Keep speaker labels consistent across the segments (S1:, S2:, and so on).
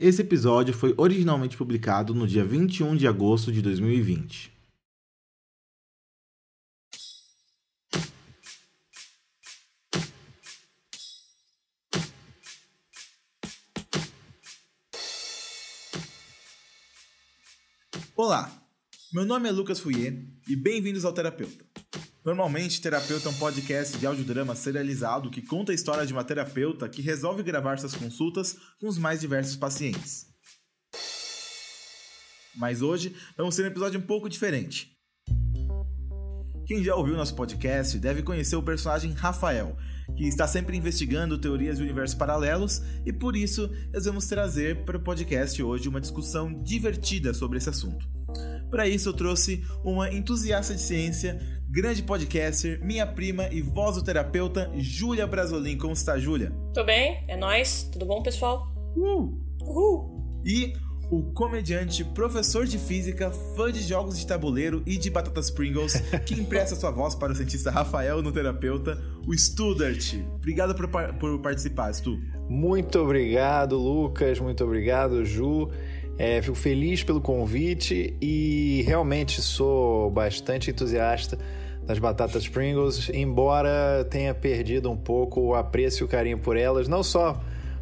S1: Esse episódio foi originalmente publicado no dia 21 de agosto de 2020. Olá, meu nome é Lucas Fouier e bem-vindos ao Terapeuta. Normalmente, Terapeuta é um podcast de audiodrama serializado que conta a história de uma terapeuta que resolve gravar suas consultas com os mais diversos pacientes. Mas hoje vamos ter um episódio um pouco diferente. Quem já ouviu nosso podcast deve conhecer o personagem Rafael, que está sempre investigando teorias de universos paralelos e por isso nós vamos trazer para o podcast hoje uma discussão divertida sobre esse assunto. Para isso eu trouxe uma entusiasta de ciência, grande podcaster, minha prima e vozoterapeuta, Júlia Brasolin. Como está, Júlia?
S2: Tô bem, é nós. Tudo bom, pessoal?
S1: Uh!
S2: Uhul!
S1: E o comediante, professor de física, fã de jogos de tabuleiro e de batatas Pringles, que empresta sua voz para o cientista Rafael no terapeuta, o Studart. Obrigado por, por participar, Stu.
S3: Muito obrigado, Lucas. Muito obrigado, Ju. É, fico feliz pelo convite e realmente sou bastante entusiasta das batatas Pringles, embora tenha perdido um pouco o apreço e o carinho por elas, não só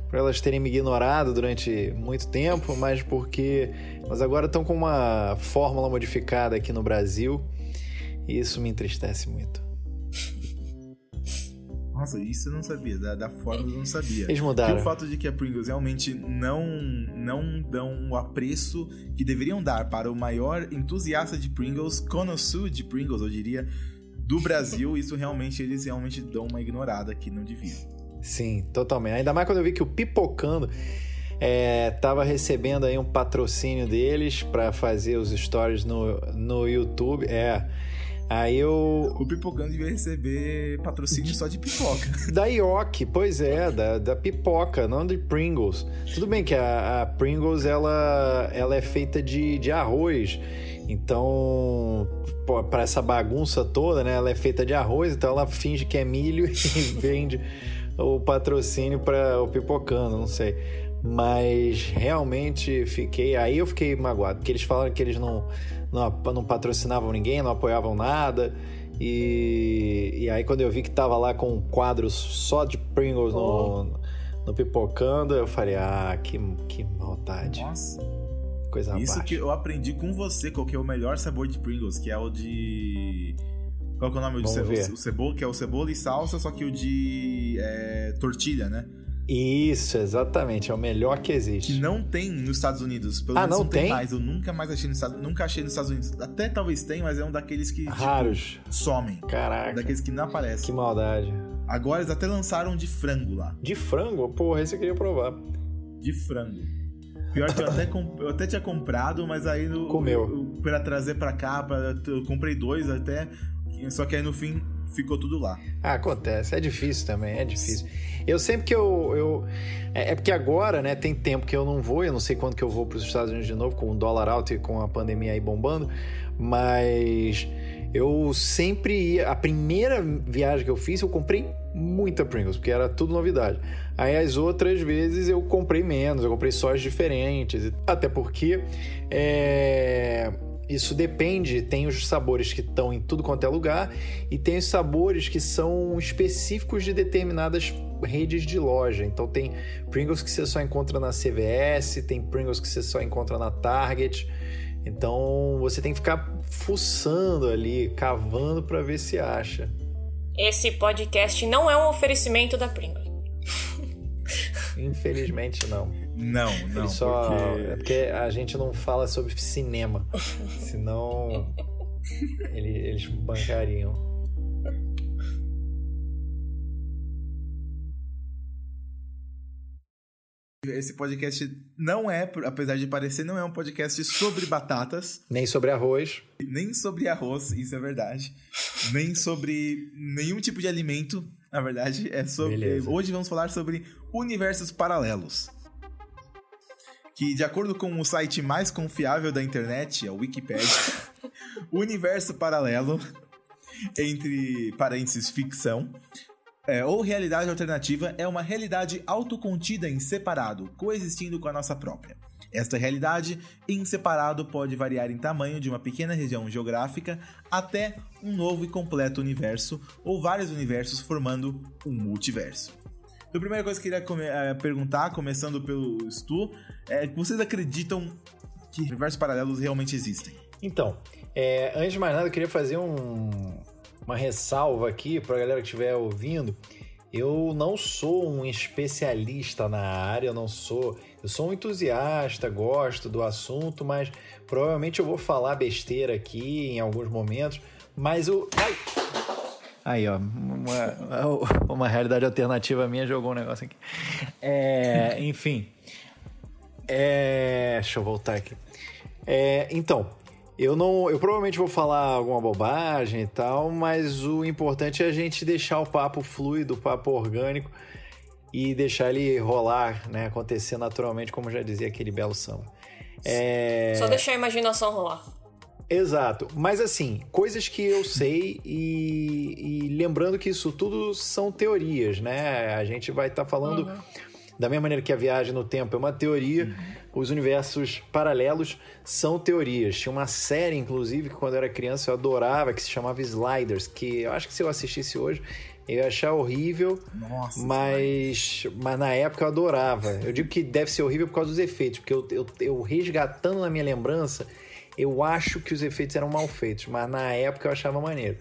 S3: por elas terem me ignorado durante muito tempo, mas porque elas agora estão com uma fórmula modificada aqui no Brasil e isso me entristece muito.
S1: Nossa, isso eu não sabia, da, da forma eu não sabia.
S3: Eles mudaram.
S1: E o fato de que a Pringles realmente não, não dão o apreço que deveriam dar para o maior entusiasta de Pringles, connoisseur de Pringles, eu diria, do Brasil, isso realmente, eles realmente dão uma ignorada que não deviam.
S3: Sim, totalmente. Ainda mais quando eu vi que o Pipocando é, tava recebendo aí um patrocínio deles para fazer os stories no, no YouTube. É. Aí eu.
S1: O Pipocando devia receber patrocínio só de pipoca.
S3: Da Yoki, pois é, da, da pipoca, não de Pringles. Tudo bem que a, a Pringles ela, ela é feita de, de arroz. Então, para essa bagunça toda, né? Ela é feita de arroz, então ela finge que é milho e vende o patrocínio para o Pipocando, não sei. Mas realmente fiquei. Aí eu fiquei magoado, porque eles falaram que eles não, não, não patrocinavam ninguém, não apoiavam nada. E, e aí quando eu vi que tava lá com um quadro só de Pringles oh. no, no Pipocando, eu falei, ah, que, que maldade.
S1: Nossa.
S3: Coisa
S1: Isso
S3: abaixo.
S1: que eu aprendi com você, qual que é o melhor sabor de Pringles, que é o de qual que é o nome?
S3: Vamos
S1: o,
S3: ver.
S1: o cebola, que é o cebola e salsa, só que o de é, tortilha, né?
S3: Isso, exatamente. É o melhor que existe.
S1: Que não tem nos Estados Unidos. Pelo
S3: Ah,
S1: menos
S3: não
S1: não tem?
S3: tem?
S1: mais. Eu nunca mais achei nos Estados Nunca achei nos Estados Unidos. Até talvez tenha, mas é um daqueles que tipo,
S3: Raros.
S1: somem.
S3: Caraca.
S1: Daqueles que não aparecem.
S3: Que maldade.
S1: Agora eles até lançaram de frango lá.
S3: De frango? Porra, esse eu queria provar.
S1: De frango. Pior que eu até, eu até tinha comprado, mas aí no,
S3: Comeu.
S1: eu- pra trazer pra cá, pra- eu comprei dois até. Só que aí no fim ficou tudo lá.
S3: Ah, acontece. É difícil também, é difícil. Eu sempre que eu. eu é, é porque agora, né, tem tempo que eu não vou, eu não sei quando que eu vou para os Estados Unidos de novo, com o dólar alto e com a pandemia aí bombando, mas eu sempre ia. A primeira viagem que eu fiz, eu comprei muita Pringles, porque era tudo novidade. Aí as outras vezes eu comprei menos, eu comprei sóis diferentes, até porque. É, isso depende, tem os sabores que estão em tudo quanto é lugar e tem os sabores que são específicos de determinadas redes de loja. Então tem Pringles que você só encontra na CVS, tem Pringles que você só encontra na Target. Então você tem que ficar fuçando ali, cavando para ver se acha.
S2: Esse podcast não é um oferecimento da Pringles.
S3: Infelizmente não.
S1: Não, não.
S3: Ele só
S1: porque...
S3: é porque a gente não fala sobre cinema, senão ele- eles bancariam.
S1: Esse podcast não é, apesar de parecer, não é um podcast sobre batatas,
S3: Nem sobre arroz.
S1: nem sobre arroz, isso é verdade. Nem sobre nenhum tipo de alimento, na verdade. É sobre.
S3: Beleza.
S1: Hoje vamos falar sobre universos paralelos. Que, de acordo com o site mais confiável da internet, a Wikipedia, o universo paralelo, entre parênteses ficção, É, ou realidade alternativa é uma realidade autocontida em separado, coexistindo com a nossa própria. Esta realidade em separado pode variar em tamanho de uma pequena região geográfica até um novo e completo universo ou vários universos formando um multiverso. Então, a primeira coisa que eu queria come é, perguntar, começando pelo Stu, é vocês acreditam que universos paralelos realmente existem?
S3: Então, é, antes de mais nada, eu queria fazer um, uma ressalva aqui para a galera que estiver ouvindo. Eu não sou um especialista na área, eu não sou. Eu sou um entusiasta, gosto do assunto, mas provavelmente eu vou falar besteira aqui em alguns momentos. Mas o. Ai! Aí, ó, uma, uma realidade alternativa minha jogou um negócio aqui. É, enfim. É, deixa eu voltar aqui. É, então, eu não, eu provavelmente vou falar alguma bobagem e tal, mas o importante é a gente deixar o papo fluido, o papo orgânico e deixar ele rolar, né, acontecer naturalmente, como já dizia aquele belo samba.
S2: É... Só deixar a imaginação rolar.
S3: Exato, mas assim, coisas que eu sei e, e lembrando que isso tudo são teorias, né? A gente vai estar tá falando uhum. da mesma maneira que a viagem no tempo é uma teoria. Uhum os universos paralelos são teorias. Tinha uma série, inclusive, que quando eu era criança eu adorava, que se chamava Sliders, que eu acho que se eu assistisse hoje eu ia achar horrível, Nossa, mas, mas na época eu adorava. Eu digo que deve ser horrível por causa dos efeitos, porque eu, eu, eu resgatando na minha lembrança, eu acho que os efeitos eram mal feitos, mas na época eu achava maneiro.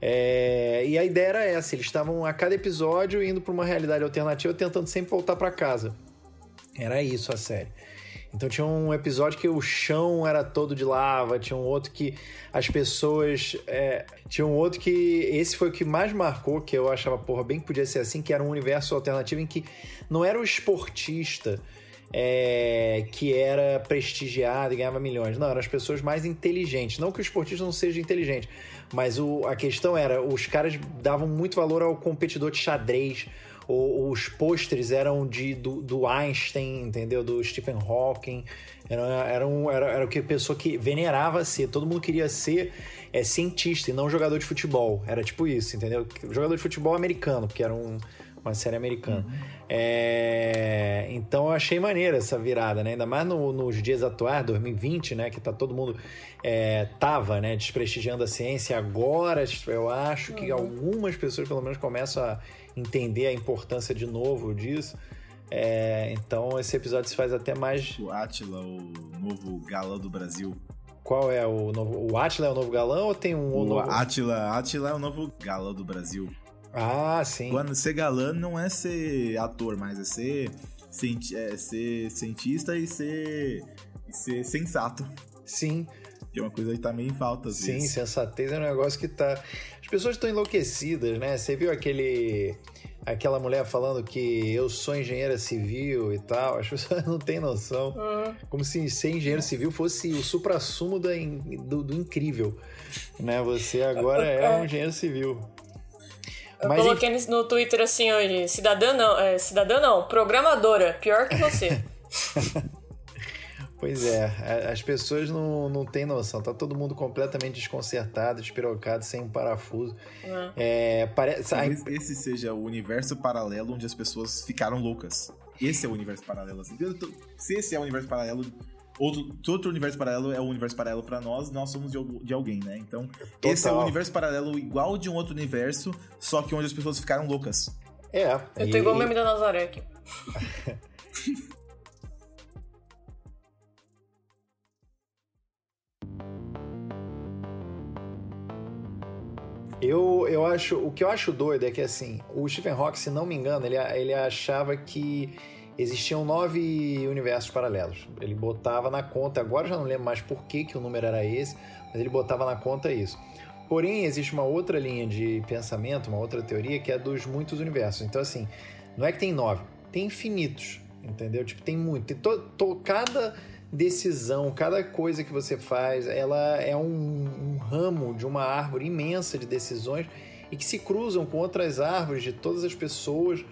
S3: É, e a ideia era essa: eles estavam a cada episódio indo para uma realidade alternativa, tentando sempre voltar para casa. Era isso a série. Então tinha um episódio que o chão era todo de lava, tinha um outro que as pessoas. É, tinha um outro que. Esse foi o que mais marcou, que eu achava, porra, bem que podia ser assim, que era um universo alternativo em que não era o esportista. É, que era prestigiado e ganhava milhões. Não, eram as pessoas mais inteligentes. Não que o esportista não seja inteligente, mas o, a questão era: os caras davam muito valor ao competidor de xadrez, os pôsteres eram de, do, do, Einstein, entendeu? Do Stephen Hawking. Era, era, um, era, era o que a pessoa que venerava ser. Todo mundo queria ser é, cientista e não jogador de futebol. Era tipo isso, entendeu? Jogador de futebol americano, porque era um, uma série americana. Uhum. É, então eu achei maneira essa virada, né? Ainda mais no, nos dias atuais, 2020, né? Que tá todo mundo é, tava, né? Desprestigiando a ciência. Agora eu acho que uhum. algumas pessoas pelo menos começam a entender a importância de novo disso. É, então esse episódio se faz até mais.
S1: O Atila, o novo galã do Brasil.
S3: Qual é o novo? O Atila é o novo galã ou tem um
S1: o
S3: novo?
S1: Atila, Atila é o novo galã do Brasil.
S3: Ah, sim.
S1: Quando ser galã não é ser ator, mas é ser, é ser cientista e ser, e ser sensato.
S3: Sim.
S1: Que é uma coisa que tá meio em falta.
S3: Sim,
S1: vezes.
S3: sensatez é um negócio que tá. As pessoas estão enlouquecidas, né? Você viu aquele. Aquela mulher falando que eu sou engenheira civil e tal, as pessoas não têm noção. Uhum. Como se ser engenheiro civil fosse o supra-sumo do, do incrível. Né? Você agora é um engenheiro civil.
S2: Eu Mas coloquei em... no Twitter assim hoje, cidadã não, é, cidadã não, programadora, pior que você.
S3: Pois é, as pessoas não, não têm noção, tá todo mundo completamente desconcertado, despirocado, sem um parafuso. É. É, parece...
S1: Talvez esse seja o universo paralelo onde as pessoas ficaram loucas. Esse é o universo paralelo, assim. Se esse é o universo paralelo, outro, outro universo paralelo é o universo paralelo para nós, nós somos de, de, alguém, né? Então, Total. esse é o universo paralelo igual de um outro universo, só que onde as pessoas ficaram loucas.
S3: É.
S2: Eu tô e... igual o meme da Nazaré aqui.
S3: Eu, eu acho. O que eu acho doido é que assim, o Stephen Hawking, se não me engano, ele, ele achava que existiam nove universos paralelos. Ele botava na conta, agora já não lembro mais por que, que o número era esse, mas ele botava na conta isso. Porém, existe uma outra linha de pensamento, uma outra teoria, que é dos muitos universos. Então, assim, não é que tem nove, tem infinitos, entendeu? Tipo, tem muito. Tem to, to, cada decisão, cada coisa que você faz, ela é um, um ramo de uma árvore imensa de decisões e que se cruzam com outras árvores de todas as pessoas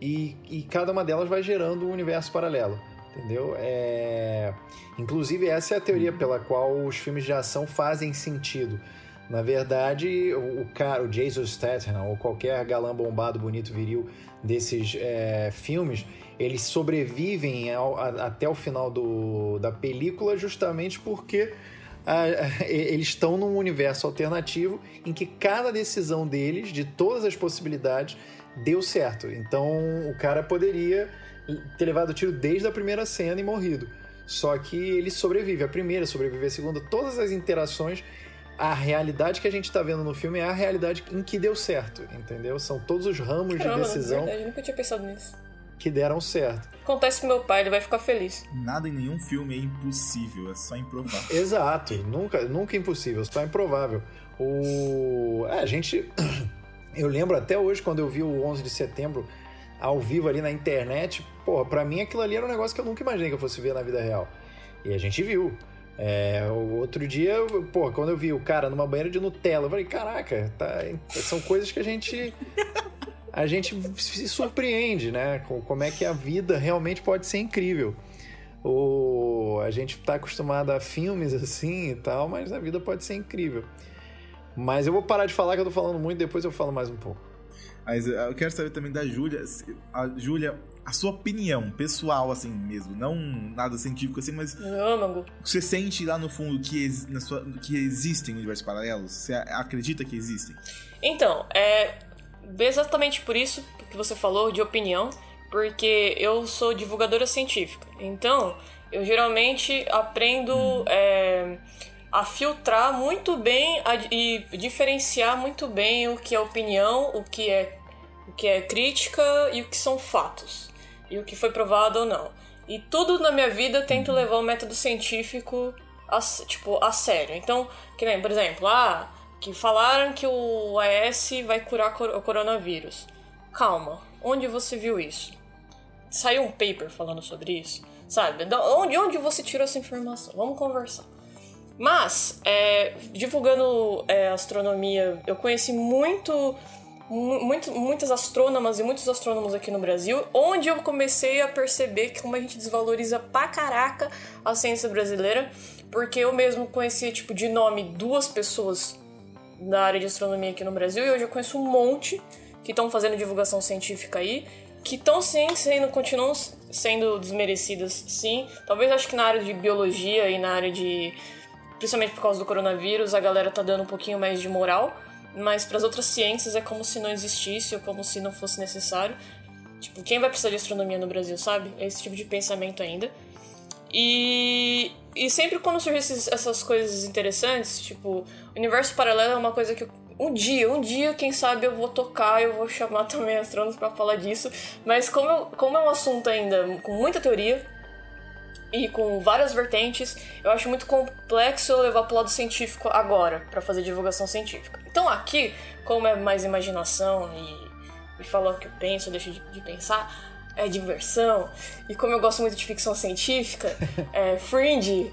S3: e, e cada uma delas vai gerando um universo paralelo. Entendeu? É... Inclusive, essa é a teoria pela qual os filmes de ação fazem sentido. Na verdade, o, cara, o Jason Statham, ou qualquer galã bombado, bonito, viril desses é, filmes, eles sobrevivem ao, a, até o final do, da película justamente porque a, a, eles estão num universo alternativo em que cada decisão deles, de todas as possibilidades, deu certo. Então o cara poderia ter levado o tiro desde a primeira cena e morrido. Só que ele sobrevive. A primeira, sobrevive a segunda, todas as interações. A realidade que a gente está vendo no filme é a realidade em que deu certo, entendeu? São todos os ramos Caramba, de decisão.
S2: Verdade, eu nunca tinha pensado nisso.
S3: Que deram certo.
S2: Acontece com meu pai, ele vai ficar feliz.
S1: Nada em nenhum filme é impossível, é só improvável.
S3: Exato, nunca, nunca impossível, só improvável. O... É, a gente. Eu lembro até hoje, quando eu vi o 11 de setembro, ao vivo ali na internet, porra, pra mim aquilo ali era um negócio que eu nunca imaginei que eu fosse ver na vida real. E a gente viu. É, o outro dia, pô, quando eu vi o cara numa banheira de Nutella, eu falei, caraca, tá, são coisas que a gente. A gente se surpreende, né? Com como é que a vida realmente pode ser incrível. O, a gente tá acostumado a filmes assim e tal, mas a vida pode ser incrível. Mas eu vou parar de falar que eu tô falando muito, depois eu falo mais um pouco.
S1: Mas eh, eu quero saber também da Júlia. A Júlia, a sua opinião pessoal, assim mesmo, não nada científico assim, mas.
S2: Âmago.
S1: Você sente lá no fundo que, na sua, que existem universos paralelos? Você acredita que existem?
S2: Então, é exatamente por isso que você falou de opinião, porque eu sou divulgadora científica. Então, eu geralmente aprendo. Hum. É, a filtrar muito bem a, e diferenciar muito bem o que é opinião, o que é o que é crítica e o que são fatos. E o que foi provado ou não. E tudo na minha vida eu tento levar o método científico a, tipo, a sério. Então, que nem, por exemplo, ah, que falaram que o AS vai curar o coronavírus. Calma, onde você viu isso? Saiu um paper falando sobre isso? Sabe? De onde, onde você tirou essa informação? Vamos conversar. Mas, é, divulgando é, astronomia, eu conheci muito muito, muitas astrônomas e muitos astrônomos aqui no Brasil, onde eu comecei a perceber que como a gente desvaloriza pra caraca a ciência brasileira, porque eu mesmo conhecia, tipo, de nome duas pessoas da área de astronomia aqui no Brasil, e hoje eu conheço um monte que estão fazendo divulgação científica aí, que estão sim sendo, continuam sendo desmerecidas, sim. Talvez acho que na área de biologia e na área de. Principalmente por causa do coronavírus, a galera tá dando um pouquinho mais de moral mas para as outras ciências é como se não existisse ou como se não fosse necessário. Tipo, quem vai precisar de astronomia no Brasil, sabe? É esse tipo de pensamento ainda. E, e sempre quando surgem essas coisas interessantes, tipo, universo paralelo é uma coisa que eu, um dia, um dia, quem sabe eu vou tocar, eu vou chamar também astrônomos para falar disso. Mas como, eu, como é um assunto ainda com muita teoria, e com várias vertentes, eu acho muito complexo levar pro lado científico agora, para fazer divulgação científica. Então aqui, como é mais imaginação e, e falar o que eu penso, deixo de, de, pensar, é diversão, e como eu gosto muito de ficção científica, é Fringe.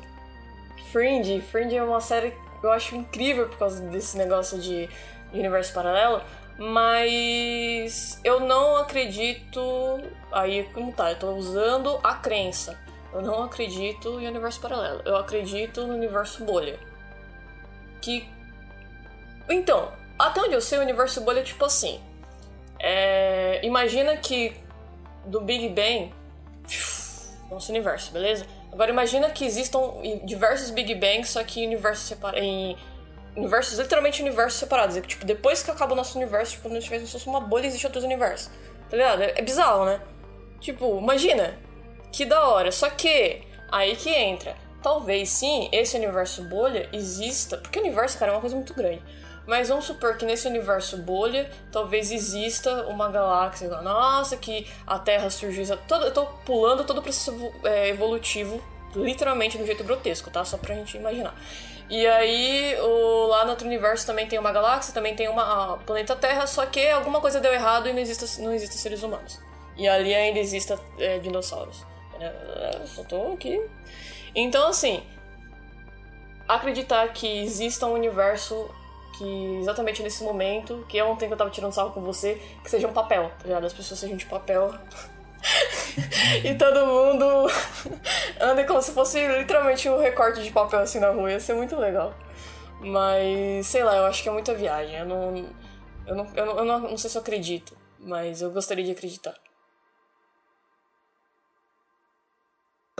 S2: Fringe, Fringe é uma série que eu acho incrível por causa desse negócio de, de universo paralelo, mas eu não acredito. Aí, como tá? Eu tô usando a crença eu não acredito em universo paralelo. Eu acredito no universo bolha. Que. Então, até onde eu sei, o universo bolha é tipo assim. É... Imagina que do Big Bang. Nosso universo, beleza? Agora imagina que existam diversos Big Bangs, só que em universos separados. Em universos, literalmente universos separados. É que, tipo, depois que acaba o nosso universo, tipo, não tivesse fosse uma bolha, existe outros universos. Tá ligado? É, é bizarro, né? Tipo, imagina, que da hora. Só que aí que entra. Talvez sim, esse universo bolha exista. Porque o universo, cara, é uma coisa muito grande. Mas vamos supor que nesse universo bolha, talvez exista uma galáxia. Nossa, que a Terra surgiu. Todo, eu tô pulando todo o processo é, evolutivo, literalmente do jeito grotesco, tá? Só pra gente imaginar. E aí, o, lá no outro universo também tem uma galáxia, também tem uma planeta Terra, só que alguma coisa deu errado e não existem não existe seres humanos. E ali ainda existem é, dinossauros. Eu só tô aqui. Então, assim, acreditar que exista um universo que exatamente nesse momento, que ontem que eu tava tirando sarro com você, que seja um papel, tá ligado? As pessoas sejam de papel. e todo mundo anda como se fosse literalmente um recorte de papel assim na rua. Ia ser muito legal. Mas, sei lá, eu acho que é muita viagem. Eu não. Eu não, eu não, eu não, não sei se eu acredito, mas eu gostaria de acreditar.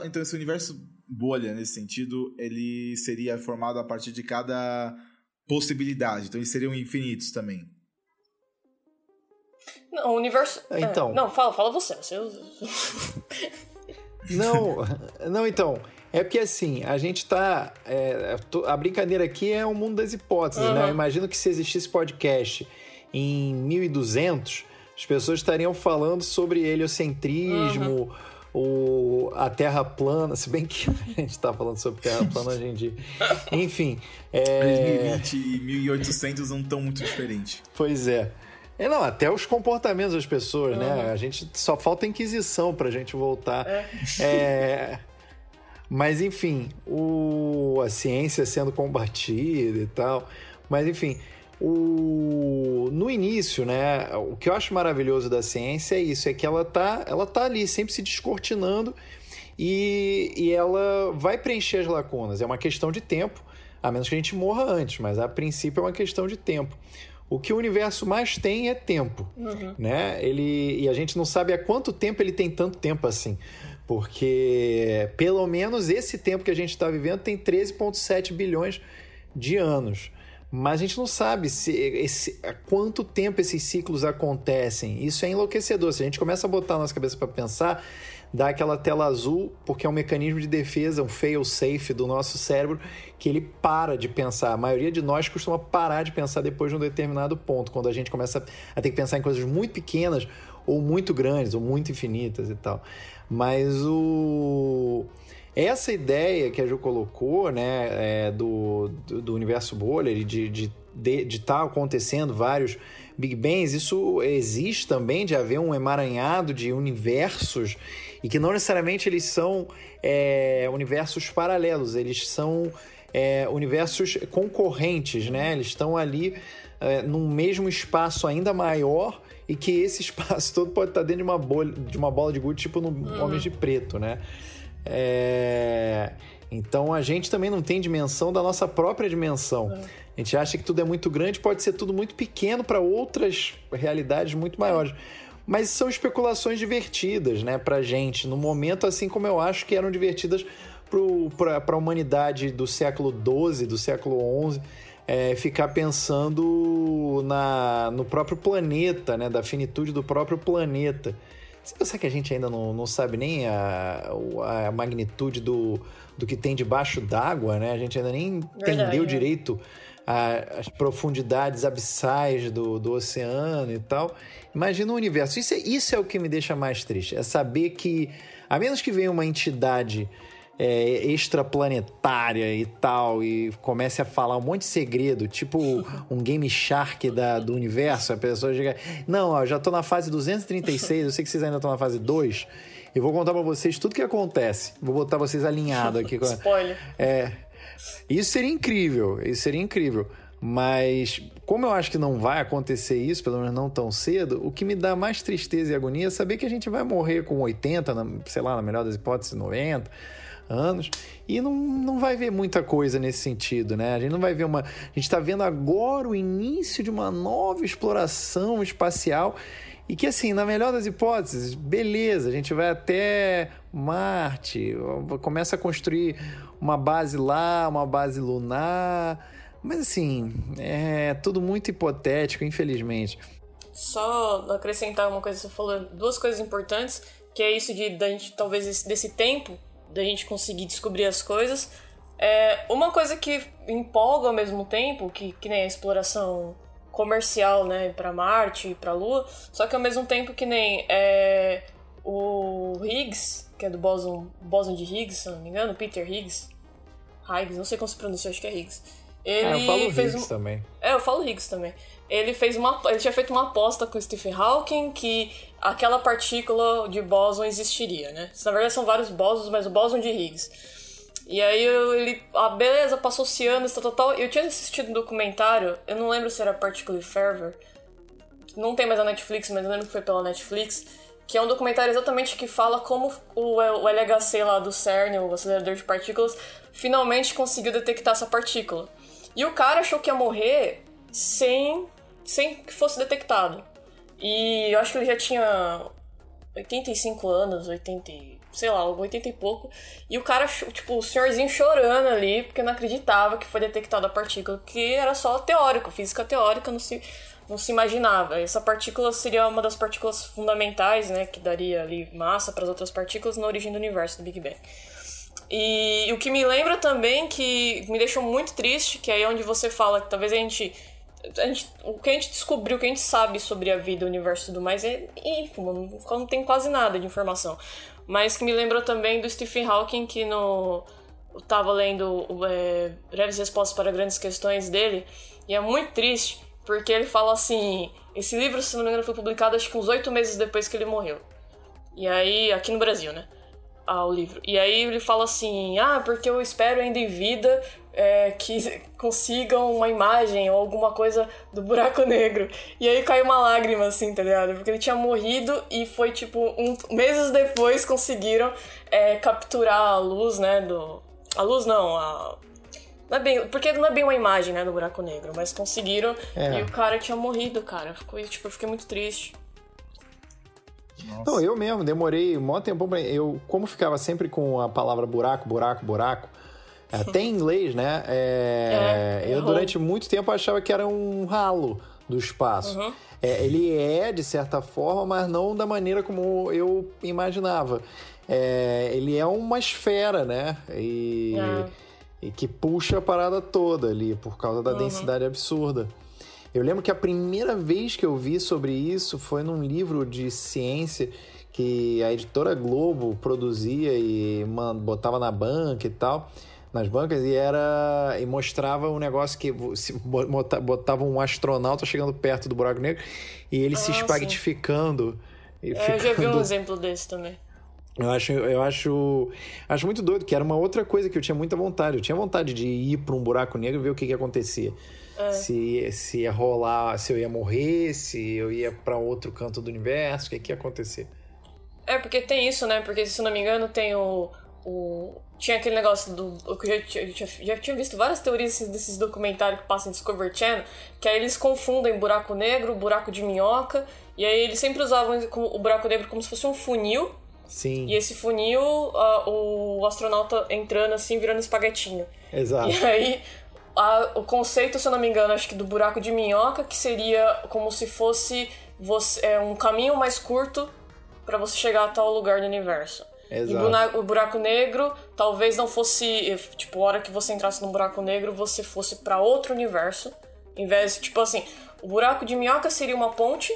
S1: Então esse universo bolha, nesse sentido, ele seria formado a partir de cada possibilidade. Então eles seriam infinitos também.
S2: Não, o universo.
S3: É, então.
S2: É, não, fala, fala você. você...
S3: não, não, então. É porque assim, a gente tá. É, a brincadeira aqui é o mundo das hipóteses, uhum. né? Eu imagino que se existisse podcast em 1200, as pessoas estariam falando sobre heliocentrismo. Uhum o, a Terra plana, se bem que a gente está falando sobre Terra plana hoje em dia. Enfim.
S1: É... 2020 e 1800 não estão muito diferentes.
S3: Pois é. É, não, até os comportamentos das pessoas, uhum. né? A gente só falta Inquisição pra gente voltar. É. é... Mas enfim, o... a ciência sendo combatida e tal. Mas enfim, o... No início, né, o que eu acho maravilhoso da ciência é isso, é que ela tá, ela tá ali sempre se descortinando e, e ela vai preencher as lacunas. É uma questão de tempo, a menos que a gente morra antes, mas a princípio é uma questão de tempo. O que o universo mais tem é tempo, uhum. né? Ele e a gente não sabe há quanto tempo ele tem tanto tempo assim, porque pelo menos esse tempo que a gente está vivendo tem 13,7 bilhões de anos. Mas a gente não sabe se esse, há quanto tempo esses ciclos acontecem. Isso é enlouquecedor. Se a gente começa a botar a nossa cabeça para pensar, dá aquela tela azul, porque é um mecanismo de defesa, um fail safe do nosso cérebro, que ele para de pensar. A maioria de nós costuma parar de pensar depois de um determinado ponto, quando a gente começa a ter que pensar em coisas muito pequenas, ou muito grandes, ou muito infinitas e tal. Mas o essa ideia que a Ju colocou, né, é, do, do, do, universo bolha, de estar de, de, de tá acontecendo vários Big Bangs, isso existe também, de haver um emaranhado de universos e que não necessariamente eles são é, universos paralelos, eles são é, universos concorrentes, né? Eles estão ali é, num mesmo espaço ainda maior e que esse espaço todo pode estar dentro de uma, bolha, de uma bola de gude, tipo no uhum. Homens de Preto, né? É... Então a gente também não tem dimensão da nossa própria dimensão. É. A gente acha que tudo é muito grande, pode ser tudo muito pequeno para outras realidades muito maiores. Mas são especulações divertidas, né, pra gente, no momento assim como eu acho que eram divertidas para a humanidade do século XII, do século XI, é, ficar pensando na, no próprio planeta, né, da finitude do próprio planeta. Você pensa que a gente ainda não, não sabe nem a, a magnitude do, do que tem debaixo d'água, né? A gente ainda nem Verdade, entendeu é. direito a, as profundidades abissais do, do oceano e tal. Imagina o universo. Isso é, isso é o que me deixa mais triste. É saber que, a menos que venha uma entidade é, extraplanetária e tal, e comece a falar um monte de segredo, tipo um Game Shark da, do universo, a pessoa chega. Não, ó, já tô na fase 236, eu sei que vocês ainda estão na fase 2. E vou contar para vocês tudo que acontece. Vou botar vocês alinhados aqui. Com...
S2: Spoiler.
S3: É. Isso seria incrível. Isso seria incrível. Mas, como eu acho que não vai acontecer isso, pelo menos não tão cedo, o que me dá mais tristeza e agonia é saber que a gente vai morrer com 80, na, sei lá, na melhor das hipóteses, 90 anos. E não, não vai ver muita coisa nesse sentido, né? A gente não vai ver uma. A gente está vendo agora o início de uma nova exploração espacial. E que, assim, na melhor das hipóteses, beleza, a gente vai até Marte, começa a construir uma base lá, uma base lunar. Mas, assim, é tudo muito hipotético, infelizmente.
S2: Só acrescentar uma coisa, você falou duas coisas importantes, que é isso de da gente, talvez, desse tempo da gente conseguir descobrir as coisas. É, uma coisa que empolga ao mesmo tempo, que, que nem a exploração comercial, né, para Marte e para Lua, só que ao mesmo tempo que nem é, o Higgs, que é do boson, boson de Higgs, se não me engano, Peter Higgs, Higgs, não sei como se pronuncia, acho que é Higgs.
S3: Ele é, eu falo fez Higgs um... também.
S2: É, eu falo Higgs também. Ele fez uma, ele tinha feito uma aposta com o Stephen Hawking que aquela partícula de bóson existiria, né? Na verdade são vários bósons, mas o bóson de Higgs. E aí ele, ah, beleza, passou-se anos, tal, tal, tal. Eu tinha assistido um documentário, eu não lembro se era Particle Fervor. Não tem mais a Netflix, mas eu lembro que foi pela Netflix. Que é um documentário exatamente que fala como o LHC lá do CERN, o acelerador de partículas, finalmente conseguiu detectar essa partícula. E o cara achou que ia morrer sem, sem que fosse detectado. E eu acho que ele já tinha 85 anos, 80, sei lá, 80 e pouco. E o cara, tipo, o senhorzinho chorando ali, porque não acreditava que foi detectada a partícula, que era só teórico, física teórica, não se, não se imaginava. Essa partícula seria uma das partículas fundamentais, né, que daria ali massa para as outras partículas na origem do universo, do Big Bang. E o que me lembra também que me deixou muito triste, que é aí onde você fala que talvez a gente a gente, o que a gente descobriu, o que a gente sabe sobre a vida, o universo e tudo mais é ínfimo, não, tem quase nada de informação. Mas que me lembrou também do Stephen Hawking, que no. Eu tava lendo é, breves respostas para grandes questões dele, e é muito triste, porque ele fala assim: esse livro, se não me engano, foi publicado acho que uns oito meses depois que ele morreu. E aí, aqui no Brasil, né? Ah, o livro. E aí ele fala assim: ah, porque eu espero ainda em vida é, que consigam uma imagem ou alguma coisa do buraco negro. E aí caiu uma lágrima, assim, tá ligado? Porque ele tinha morrido e foi tipo, um, meses depois conseguiram é, capturar a luz, né? Do. A luz não, a. Não é bem, porque não é bem uma imagem, né, do buraco negro, mas conseguiram é. e o cara tinha morrido, cara. Ficou, tipo, eu fiquei muito triste.
S3: Nossa. Não, eu mesmo, demorei um maior tempo pra... Eu, como ficava sempre com a palavra buraco, buraco, buraco, até em inglês, né? É, é, eu durante muito tempo achava que era um ralo do espaço. Uhum. É, ele é, de certa forma, mas não da maneira como eu imaginava. É, ele é uma esfera, né? E, é. e, que puxa a parada toda ali, por causa da uhum. densidade absurda. Eu lembro que a primeira vez que eu vi sobre isso foi num livro de ciência que a editora Globo produzia e botava na banca e tal nas bancas e era e mostrava um negócio que se botava um astronauta chegando perto do buraco negro e ele ah, se espaguetificando.
S2: É, eu já vi um exemplo desse também.
S3: Eu acho, eu acho, acho muito doido, que era uma outra coisa que eu tinha muita vontade. Eu tinha vontade de ir para um buraco negro e ver o que, que acontecia. É. Se, se ia rolar, se eu ia morrer, se eu ia para outro canto do universo, o que, que ia acontecer.
S2: É, porque tem isso, né? Porque, se não me engano, tem o, o, tinha aquele negócio do. Eu já, já, já tinha visto várias teorias desses documentários que passam em Discovery Channel, que aí eles confundem buraco negro, buraco de minhoca, e aí eles sempre usavam o buraco negro como se fosse um funil.
S3: Sim.
S2: E esse funil, uh, o astronauta entrando assim, virando espaguetinho.
S3: Exato.
S2: E aí, a, o conceito, se eu não me engano, acho que do buraco de minhoca, que seria como se fosse você, é, um caminho mais curto para você chegar a tal lugar do universo.
S3: Exato.
S2: E o buraco negro talvez não fosse, tipo, a hora que você entrasse no buraco negro, você fosse para outro universo. Em vez, tipo assim, o buraco de minhoca seria uma ponte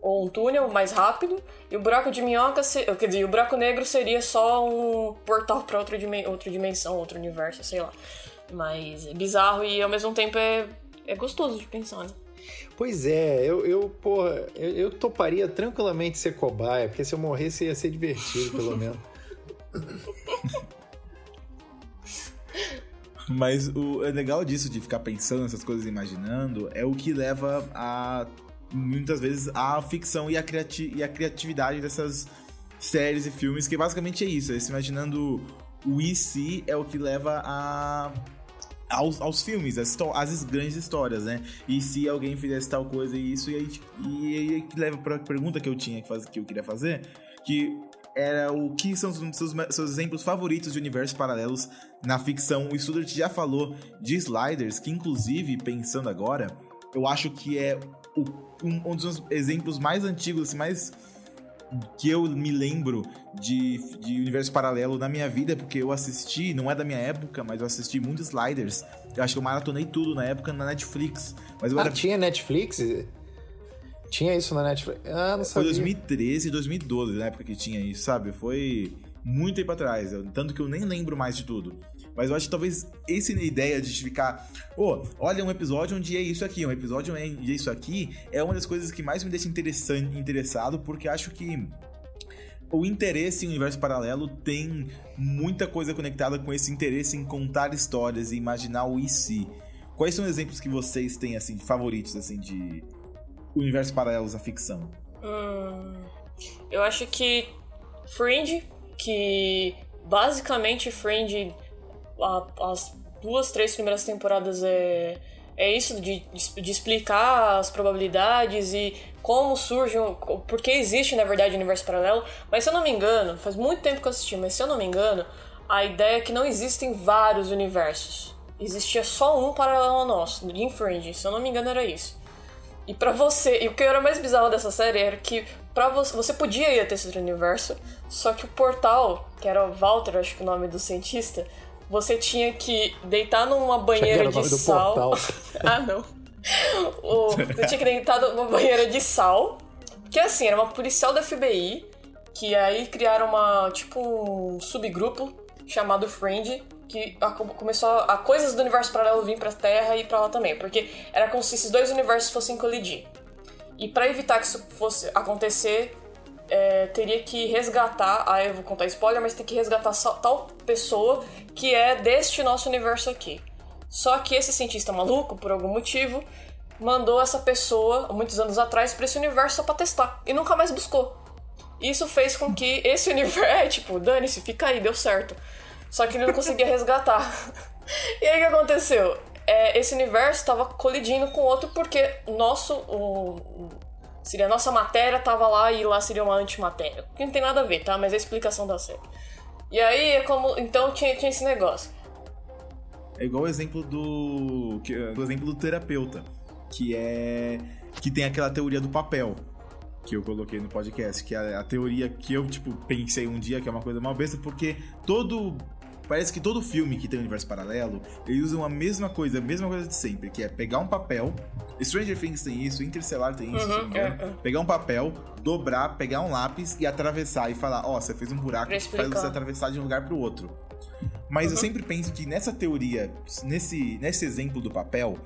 S2: ou um túnel mais rápido, e o buraco de minhoca, se... quer dizer, o buraco negro seria só um portal para outra, dimen... outra dimensão, outro universo, sei lá. Mas é bizarro e ao mesmo tempo é, é gostoso de pensar, né?
S3: Pois é, eu, eu porra, eu, eu toparia tranquilamente ser cobaia, porque se eu morresse ia ser divertido, pelo menos.
S1: Mas o é legal disso de ficar pensando essas coisas, imaginando, é o que leva a muitas vezes a ficção e a, criati e a criatividade dessas séries e filmes, que basicamente é isso, é se imaginando o e se é o que leva a aos, aos filmes, as, as grandes histórias, né? E se alguém fizesse tal coisa e isso, e aí, e aí que leva para a pergunta que eu tinha que, fazer, que eu queria fazer, que era o que são os seus, seus exemplos favoritos de universos paralelos na ficção. O Studart já falou de Sliders, que inclusive, pensando agora, eu acho que é um, um, dos exemplos mais antigos, assim, mais que eu me lembro de, de universo paralelo na minha vida, porque eu assisti, não é da minha época, mas eu assisti muitos Sliders. Eu acho que eu maratonei tudo na época na Netflix. Mas eu
S3: ah,
S1: era...
S3: tinha Netflix? Tinha isso na Netflix? Ah, não
S1: sabia. Foi 2013 e 2012 na época que tinha isso, sabe? Foi muito tempo atrás, tanto que eu nem lembro mais de tudo. Mas eu acho que talvez essa ideia de ficar, oh, olha um episódio onde é isso aqui, um episódio onde é isso aqui, é uma das coisas que mais me deixa interessante, interessado, porque acho que o interesse em universo paralelo tem muita coisa conectada com esse interesse em contar histórias e imaginar o e se. Quais são exemplos que vocês têm assim favoritos assim de universos paralelos à ficção?
S2: Hum, eu acho que Fringe, que basicamente Fringe a, as duas, três primeiras temporadas é, é isso, de, de explicar as probabilidades e como surge, por que existe, na verdade, o universo paralelo. Mas se eu não me engano, faz muito tempo que eu assisti, mas se eu não me engano, a ideia é que não existem vários universos. Existia só um paralelo ao nosso, de Infringe, se eu não me engano era isso. E para você, e o que era mais bizarro dessa série era que para você, você podia ir até esse outro universo, só que o portal, que era o Walter, acho que o nome do cientista, você tinha que deitar numa banheira de sal. ah, não. O, você tinha que deitar numa banheira de sal, que assim, era uma policial da FBI, que aí criaram uma, tipo, um subgrupo chamado Fringe, que a, começou a, a, coisas do universo paralelo vir pra Terra e pra lá também, porque era como se esses dois universos fossem colidir. E para evitar que isso fosse acontecer, é, teria que resgatar. Ah, eu vou contar spoiler, mas tem que resgatar tal pessoa que é deste nosso universo aqui. Só que esse cientista maluco, por algum motivo, mandou essa pessoa, muitos anos atrás, para esse universo só pra testar. E nunca mais buscou. Isso fez com que esse universo. É, tipo, dane-se, fica aí, deu certo. Só que ele não conseguia resgatar. e aí o que aconteceu? É, esse universo estava colidindo com outro porque nosso. O, seria a nossa matéria tava lá e lá seria uma antimatéria. Que não tem nada a ver, tá? Mas é a explicação da série. E aí é como. Então tinha, tinha esse negócio.
S1: É igual o exemplo do. O exemplo do terapeuta. Que é. Que tem aquela teoria do papel que eu coloquei no podcast, que é a teoria que eu, tipo, pensei um dia que é uma coisa mal besta, porque todo Parece que todo filme que tem um universo paralelo, eles usam a mesma coisa, a mesma coisa de sempre, que é pegar um papel. Stranger Things tem isso, Interstellar tem isso, uhum, é, é. pegar um papel, dobrar, pegar um lápis e atravessar e falar, ó, oh, você fez um buraco que faz você atravessar de um lugar pro outro. Mas uhum. eu sempre penso que nessa teoria, nesse, nesse exemplo do papel,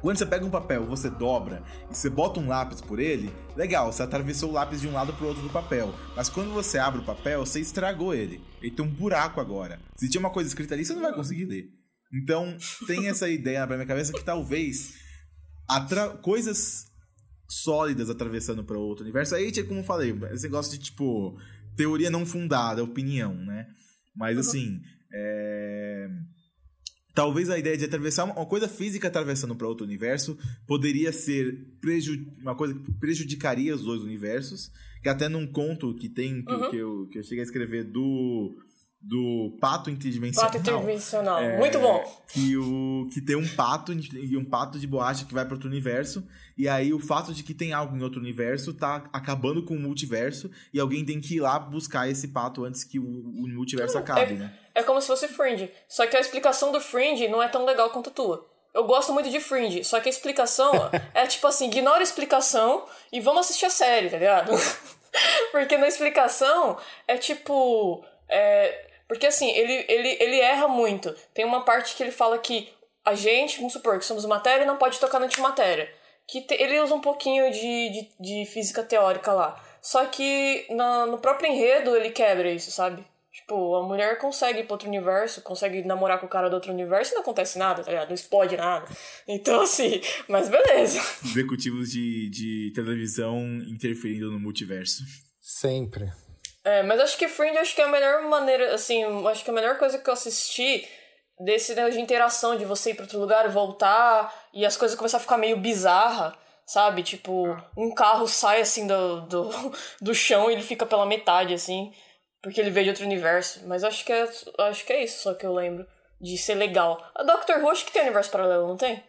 S1: quando você pega um papel, você dobra e você bota um lápis por ele, legal, você atravessou o lápis de um lado pro outro do papel. Mas quando você abre o papel, você estragou ele. Ele tem um buraco agora. Se tinha uma coisa escrita ali, você não vai conseguir ler. Então, tem essa ideia na minha cabeça que talvez coisas sólidas atravessando para outro universo. Aí, como eu falei, esse negócio de tipo teoria não fundada, opinião, né? Mas assim, é Talvez a ideia de atravessar uma coisa física atravessando para outro universo poderia ser uma coisa que prejudicaria os dois universos. Que até num conto que tem, que, uhum. que, eu, que eu cheguei a escrever do do pato interdimensional.
S2: Pato interdimensional, é, muito bom.
S1: Que, o, que tem um pato e um pato de boacha que vai para outro universo. E aí o fato de que tem algo em outro universo tá acabando com o multiverso. E alguém tem que ir lá buscar esse pato antes que o, o multiverso hum, acabe,
S2: é,
S1: né?
S2: É como se fosse Fringe. Só que a explicação do Fringe não é tão legal quanto a tua. Eu gosto muito de Fringe, só que a explicação é tipo assim, ignora a explicação e vamos assistir a série, tá ligado? Porque na explicação é tipo. É, porque assim, ele, ele, ele erra muito. Tem uma parte que ele fala que a gente, vamos supor que somos matéria, não pode tocar na antimatéria. Que te, ele usa um pouquinho de, de, de, física teórica lá. Só que na, no próprio enredo ele quebra isso, sabe? Tipo, a mulher consegue ir pra outro universo, consegue namorar com o cara do outro universo e não acontece nada, tá ligado? Não explode nada. Então, assim, mas beleza.
S1: Executivos de, de televisão interferindo no multiverso.
S3: Sempre.
S2: É, mas acho que Fringe acho que é a melhor maneira, assim, acho que a melhor coisa que eu assisti desse negócio de interação, de você ir para outro lugar e voltar, e as coisas começam a ficar meio bizarra, sabe? Tipo, um carro sai assim do, do, do chão e ele fica pela metade, assim, porque ele veio de outro universo. Mas acho que é, acho que é isso só que eu lembro de ser legal. A Doctor Who acho que tem universo paralelo, não tem?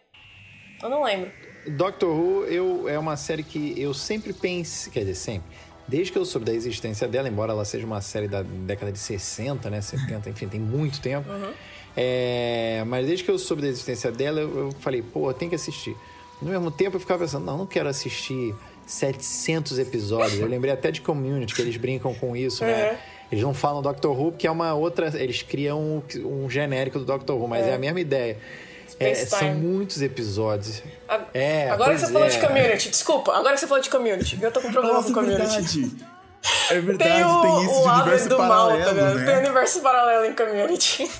S2: Eu não lembro.
S3: Doctor Who eu, é uma série que eu sempre penso, quer dizer, sempre Desde que eu soube da existência dela, embora ela seja uma série da década de 60, né, 70, enfim, tem muito tempo. Uhum. É, mas desde que eu soube da existência dela, eu, eu falei, pô, tem que assistir. No mesmo tempo, eu ficava pensando, não, não quero assistir 700 episódios. Eu lembrei até de Community, que eles brincam com isso, né? Uhum. Eles não falam Doctor Who, porque é uma outra. Eles criam um, um genérico do Doctor Who, mas é, é a mesma ideia. É, são muitos episódios.
S2: A... É, agora que você é. falou de community, desculpa, agora que você falou de community, eu tô com problema Nossa, com community.
S1: Verdade. É verdade, tem, o, tem isso o de universo do paralelo, mal, tá né?
S2: Tem universo paralelo em community.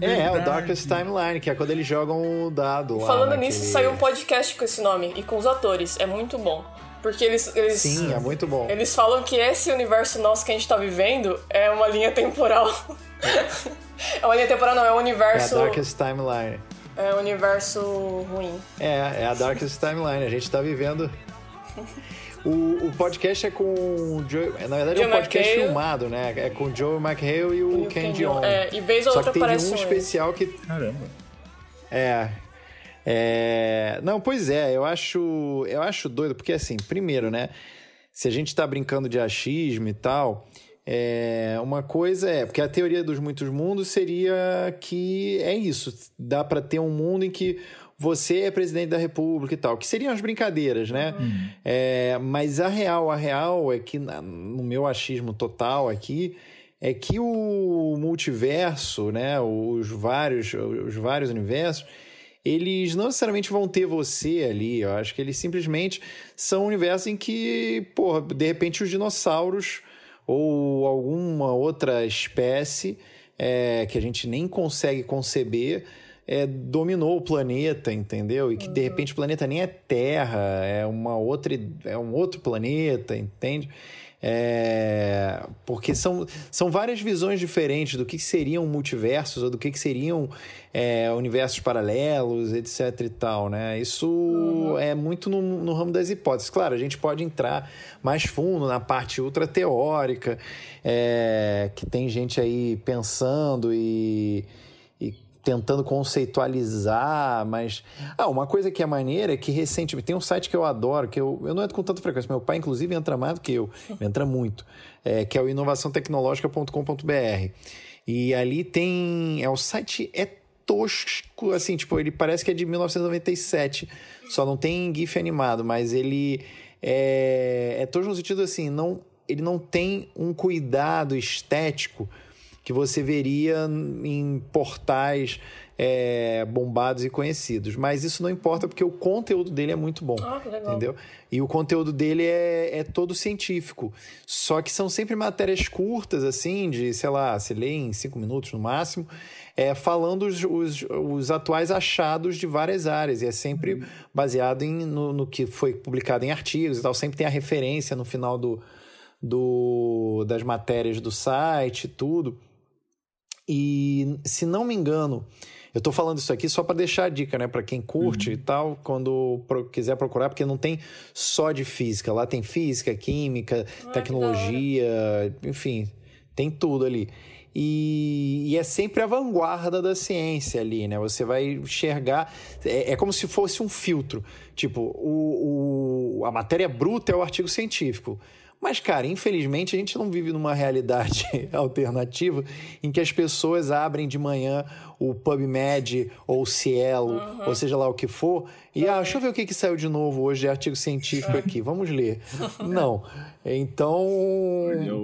S3: É, é, o Darkest Timeline, que é quando eles jogam o dado lá.
S2: Falando naquele... nisso, saiu um podcast com esse nome e com os atores. É muito bom. Porque eles, eles.
S3: Sim, é muito bom.
S2: Eles falam que esse universo nosso que a gente tá vivendo é uma linha temporal. é uma linha temporal, não, é um universo.
S3: É a Darkest Timeline.
S2: É um universo ruim.
S3: É, é a Darkest Timeline. A gente tá vivendo. O, o podcast é com o Joe, na verdade Joe é um podcast McHale. filmado, né? É com o Joe McHale e o, o Ken Jeong.
S2: É, e vez ou
S3: Só
S2: outra
S3: que teve
S2: aparece
S3: um especial que
S1: Caramba.
S3: é é, não, pois é, eu acho, eu acho doido, porque assim, primeiro, né? Se a gente tá brincando de achismo e tal, é, uma coisa é, porque a teoria dos muitos mundos seria que é isso, dá para ter um mundo em que você é presidente da república e tal, que seriam as brincadeiras, né? Uhum. É, mas a real, a real é que no meu achismo total aqui é que o multiverso, né, os vários, os vários universos eles não necessariamente vão ter você ali. Eu acho que eles simplesmente são um universo em que, porra, de repente os dinossauros ou alguma outra espécie é, que a gente nem consegue conceber é, dominou o planeta, entendeu? E que de repente o planeta nem é Terra, é uma outra, é um outro planeta, entende? É, porque são, são várias visões diferentes do que seriam multiversos ou do que seriam é, universos paralelos, etc e tal, né? Isso uhum. é muito no, no, ramo das hipóteses. Claro, a gente pode entrar mais fundo na parte ultra teórica, é, que tem gente aí pensando e tentando conceitualizar, mas. Ah, uma coisa que é maneira é que recentemente tem um site que eu adoro, que eu, eu não entro com tanta frequência, meu pai, inclusive, entra mais do que eu, entra muito, é, que é o inovaçãotecnológica.com.br. E ali tem. É o site é tosco, assim, tipo, ele parece que é de 1997, só não tem GIF animado, mas ele é, é tosco no sentido assim, não, ele não tem um cuidado estético que você veria em portais é, bombados e conhecidos. Mas isso não importa porque o conteúdo dele é muito bom.
S2: Ah,
S3: entendeu? E o conteúdo dele é, é todo científico. Só que são sempre matérias curtas, assim, de, sei lá, se lê em cinco minutos no máximo, é, falando os, os, os, atuais achados de várias áreas. E é sempre uhum. baseado em, no, no que foi publicado em artigos e tal. Sempre tem a referência no final do, do, das matérias do site, tudo. E, se não me engano, eu estou falando isso aqui só para deixar a dica, né, para quem curte uhum. e tal, quando pro, quiser procurar, porque não tem só de física, lá tem física, química, ah, tecnologia, enfim, tem tudo ali. E, e, é sempre a vanguarda da ciência ali, né? Você vai enxergar. É, é como se fosse um filtro. Tipo, o, o, a matéria bruta é o artigo científico. Mas, cara, infelizmente a gente não vive numa realidade alternativa em que as pessoas abrem de manhã o PubMed ou o Cielo, uhum. ou seja lá o que for, e ah, deixa eu ver o que, que saiu de novo hoje de artigo científico aqui, vamos ler. Não. Então,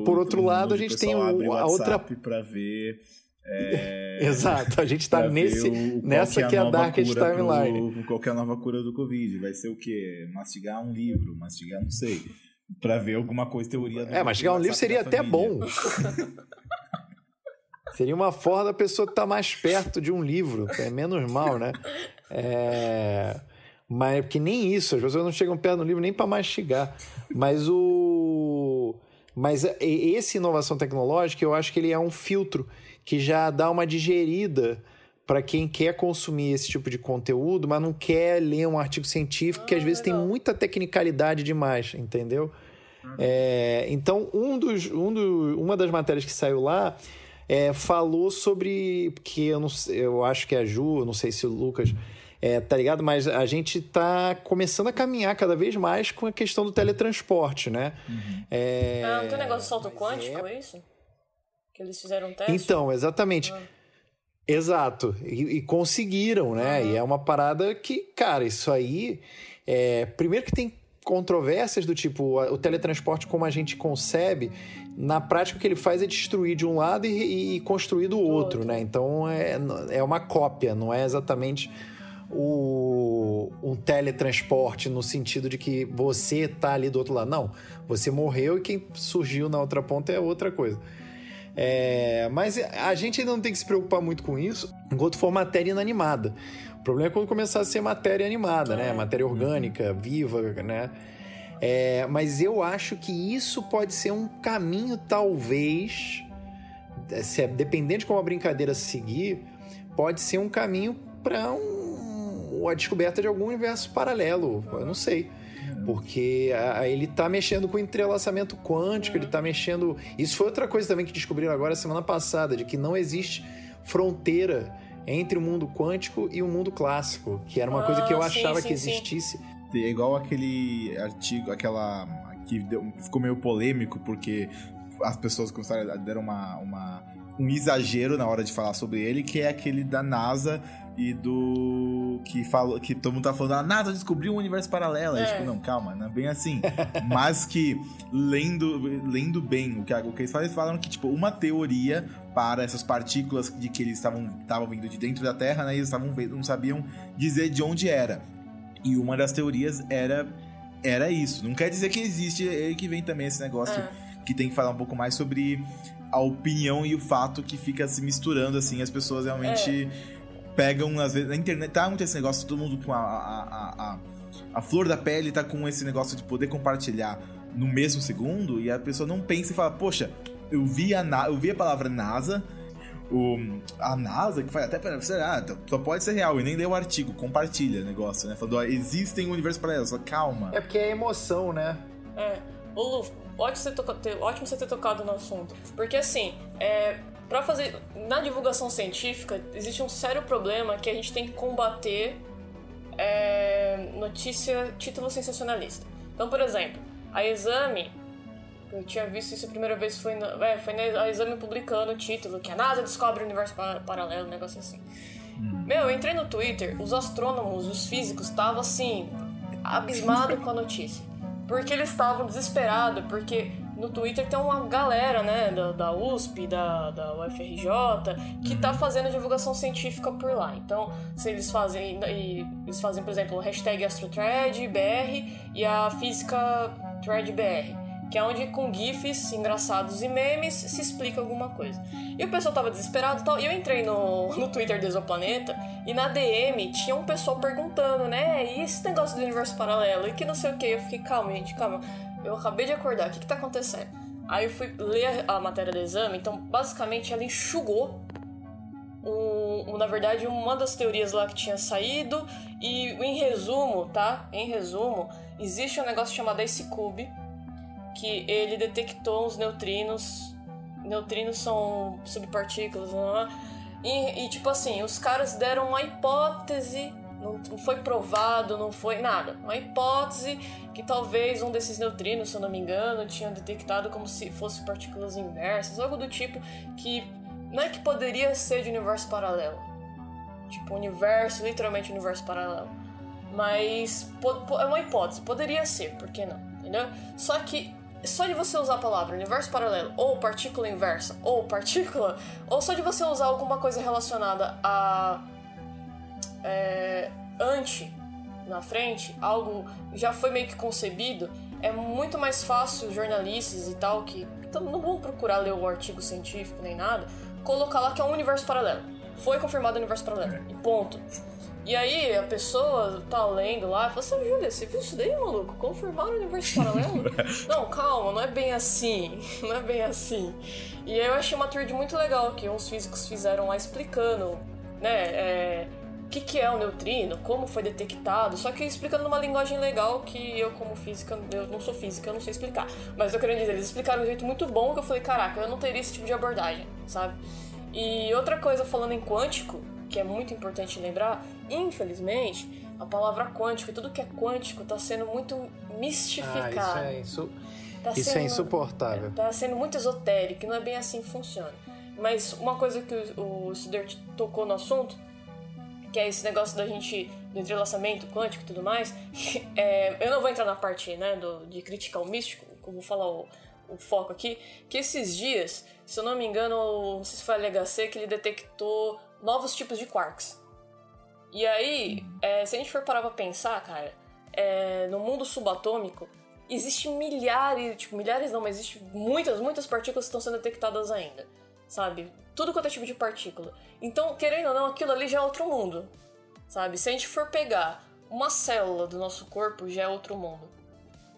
S3: por outro lado, a gente tem o, a outra.
S1: para ver. É...
S3: Exato, a gente está nesse, o, nessa que é a Darkest Timeline.
S1: Pro, qual é nova cura do Covid? Vai ser o quê? Mastigar um livro, mastigar, não sei para ver alguma coisa, teoria.
S3: É, mas chegar um livro seria até bom. seria uma forma da pessoa estar tá mais perto de um livro, é menos mal, né? É... Mas que nem isso, as pessoas não chegam perto do livro nem para mastigar. Mas o. Mas esse inovação tecnológica, eu acho que ele é um filtro que já dá uma digerida para quem quer consumir esse tipo de conteúdo, mas não quer ler um artigo científico ah, que às vezes legal. tem muita tecnicalidade demais, entendeu? Uhum. É, então, um dos, um do, uma das matérias que saiu lá é, falou sobre. que eu, não, eu acho que é a Ju, não sei se o Lucas. É, tá ligado? Mas a gente tá começando a caminhar cada vez mais com a questão do teletransporte, né?
S2: Uhum. É... Ah, não tem um negócio de salto quântico, é... é isso? Que eles fizeram um teste?
S3: Então, exatamente. Ah. Exato. E, e conseguiram, né? Uhum. E é uma parada que, cara, isso aí. É... Primeiro que tem controvérsias do tipo o teletransporte como a gente concebe, na prática o que ele faz é destruir de um lado e, e construir do outro, né? Então é, é uma cópia, não é exatamente o, um teletransporte no sentido de que você tá ali do outro lado. Não, você morreu e quem surgiu na outra ponta é outra coisa. É, mas a gente ainda não tem que se preocupar muito com isso enquanto for matéria inanimada. O problema é quando começar a ser matéria animada, né? Matéria orgânica, viva, né? É, mas eu acho que isso pode ser um caminho, talvez, se é, dependendo de como a brincadeira seguir, pode ser um caminho para um, a descoberta de algum universo paralelo. Eu não sei. Porque a, ele está mexendo com entrelaçamento quântico, ele está mexendo. Isso foi outra coisa também que descobriram agora semana passada, de que não existe fronteira entre o mundo quântico e o mundo clássico, que era uma ah, coisa que eu ah, achava sim, que existisse.
S1: Sim. É igual aquele artigo, aquela que deu, ficou meio polêmico porque as pessoas começaram a dar uma, uma um exagero na hora de falar sobre ele, que é aquele da NASA e do que fala que todo mundo tá falando, a NASA descobriu um universo paralelo. É. tipo, não, calma, não é bem assim. Mas que lendo, lendo bem o que, o que eles falam, eles falam que, tipo, uma teoria para essas partículas de que eles estavam estavam vindo de dentro da Terra, né? E eles estavam não sabiam dizer de onde era. E uma das teorias era era isso. Não quer dizer que existe, é aí que vem também esse negócio é. que tem que falar um pouco mais sobre a opinião e o fato que fica se misturando assim, as pessoas realmente é pegam, às vezes, na internet tá muito esse negócio, todo mundo com a, a, a, a, flor da pele tá com esse negócio de poder compartilhar no mesmo segundo e a pessoa não pensa e fala, poxa, eu vi a, eu vi a palavra NASA, o, a NASA, que faz até para ah, só pode ser real, e nem leu o artigo, compartilha o negócio, né? Falando, ó, existem universos paralelos, só calma.
S3: É porque é emoção, né?
S2: É. Ô, Lu, ótimo você, ter, ótimo você ter tocado no assunto. Porque assim, é, para fazer na divulgação científica existe um sério problema que a gente tem que combater é, notícia título sensacionalista. Então, por exemplo, a Exame eu tinha visto isso a primeira vez foi na, é, foi na Exame publicando o título que a NASA descobre o universo paralelo, um negócio assim. Hum. Meu, eu entrei no Twitter, os astrônomos, os físicos estavam assim abismados com a notícia. Porque eles estavam desesperados, porque no Twitter tem uma galera, né, da, da USP, da, da UFRJ, que tá fazendo divulgação científica por lá. Então, se eles fazem, eles fazem, por exemplo, hashtag AstroThreadBR e a Física ThreadBR que é onde com GIFs engraçados e memes se explica alguma coisa. E o pessoal tava desesperado e tal. E eu entrei no, no Twitter do Exoplaneta e na DM tinha um pessoal perguntando, né? E esse negócio do universo paralelo? E que não sei o que. Eu fiquei, calma, gente, calma. Eu acabei de acordar, o que, que tá acontecendo? Aí eu fui ler a matéria do exame, então basicamente ela enxugou um, na verdade, uma das teorias lá que tinha saído. E em resumo, tá? Em resumo, existe um negócio chamado Ice Cube, que ele detectou uns neutrinos. Neutrinos são subpartículas, não é? E, e tipo assim, os caras deram uma hipótese não, foi provado, não foi nada. Uma hipótese que talvez um desses neutrinos, se eu não me engano, tinha detectado como se fosse partículas inversas, algo do tipo que não é que poderia ser de universo paralelo. Tipo, universo, literalmente universo paralelo. Mas é uma hipótese, poderia ser, por que não? Entendeu? Só que só de você usar a palavra universo paralelo, ou partícula inversa, ou partícula, ou só de você usar alguma coisa relacionada a é, anti na frente, algo já foi meio que concebido, é muito mais fácil jornalistas e tal que então não vão procurar ler o artigo científico nem nada, colocar lá que é um universo paralelo. Foi confirmado o universo paralelo. E ponto. E aí a pessoa tá lendo lá e fala assim, Júlia, você viu isso daí, maluco? Confirmaram o universo paralelo? não, calma, não é bem assim. Não é bem assim. E aí eu achei uma thread muito legal que uns físicos fizeram lá explicando, né? É, o que, que é o neutrino, como foi detectado, só que explicando numa linguagem legal que eu, como física, eu não sou física, eu não sei explicar. Mas eu quero dizer, eles explicaram de um jeito muito bom que eu falei, caraca, eu não teria esse tipo de abordagem, sabe? E outra coisa, falando em quântico, que é muito importante lembrar, infelizmente, a palavra quântico e tudo que é quântico está sendo muito mistificado.
S3: Ah, isso é, insu... tá isso é sendo, é insuportável.
S2: Está sendo muito esotérico, não é bem assim que funciona. Mas uma coisa que o, o Studert tocou no assunto que é esse negócio da gente, do entrelaçamento quântico e tudo mais, é, eu não vou entrar na parte né, do, de criticar o místico, eu vou falar o, o, foco aqui, que esses dias, se eu não me engano, não sei se foi a LHC que ele detectou novos tipos de quarks. E aí, é, se a gente for parar pra pensar, cara, é, no mundo subatômico, existe milhares, tipo, milhares não, mas existe muitas, muitas partículas que estão sendo detectadas ainda, sabe? Tudo quanto é tipo de partícula. Então, querendo ou não, aquilo ali já é outro mundo, sabe? Se a gente for pegar uma célula do nosso corpo, já é outro mundo.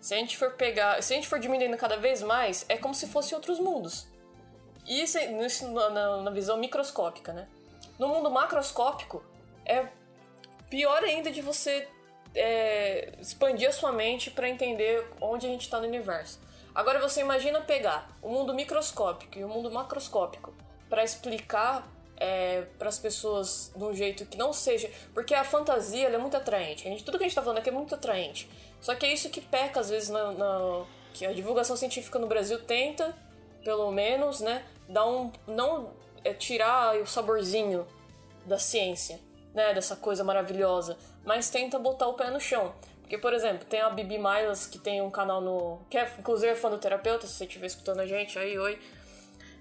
S2: Se a gente for pegar, se a gente for diminuindo cada vez mais, é como se fossem outros mundos. E isso, isso na, na visão microscópica, né? No mundo macroscópico, é pior ainda de você é, expandir a sua mente para entender onde a gente está no universo. Agora você imagina pegar o mundo microscópico e o mundo macroscópico para explicar é, para as pessoas de um jeito que não seja. Porque a fantasia é muito atraente. A gente, tudo que a gente está falando aqui é muito atraente. Só que é isso que peca às vezes na, na, que a divulgação científica no Brasil tenta, pelo menos, né, dar um não é, tirar o saborzinho da ciência, né, dessa coisa maravilhosa, mas tenta botar o pé no chão. Porque, por exemplo, tem a Bibi Miles, que tem um canal no. que é, inclusive é fã do terapeuta, se você estiver escutando a gente, aí, oi.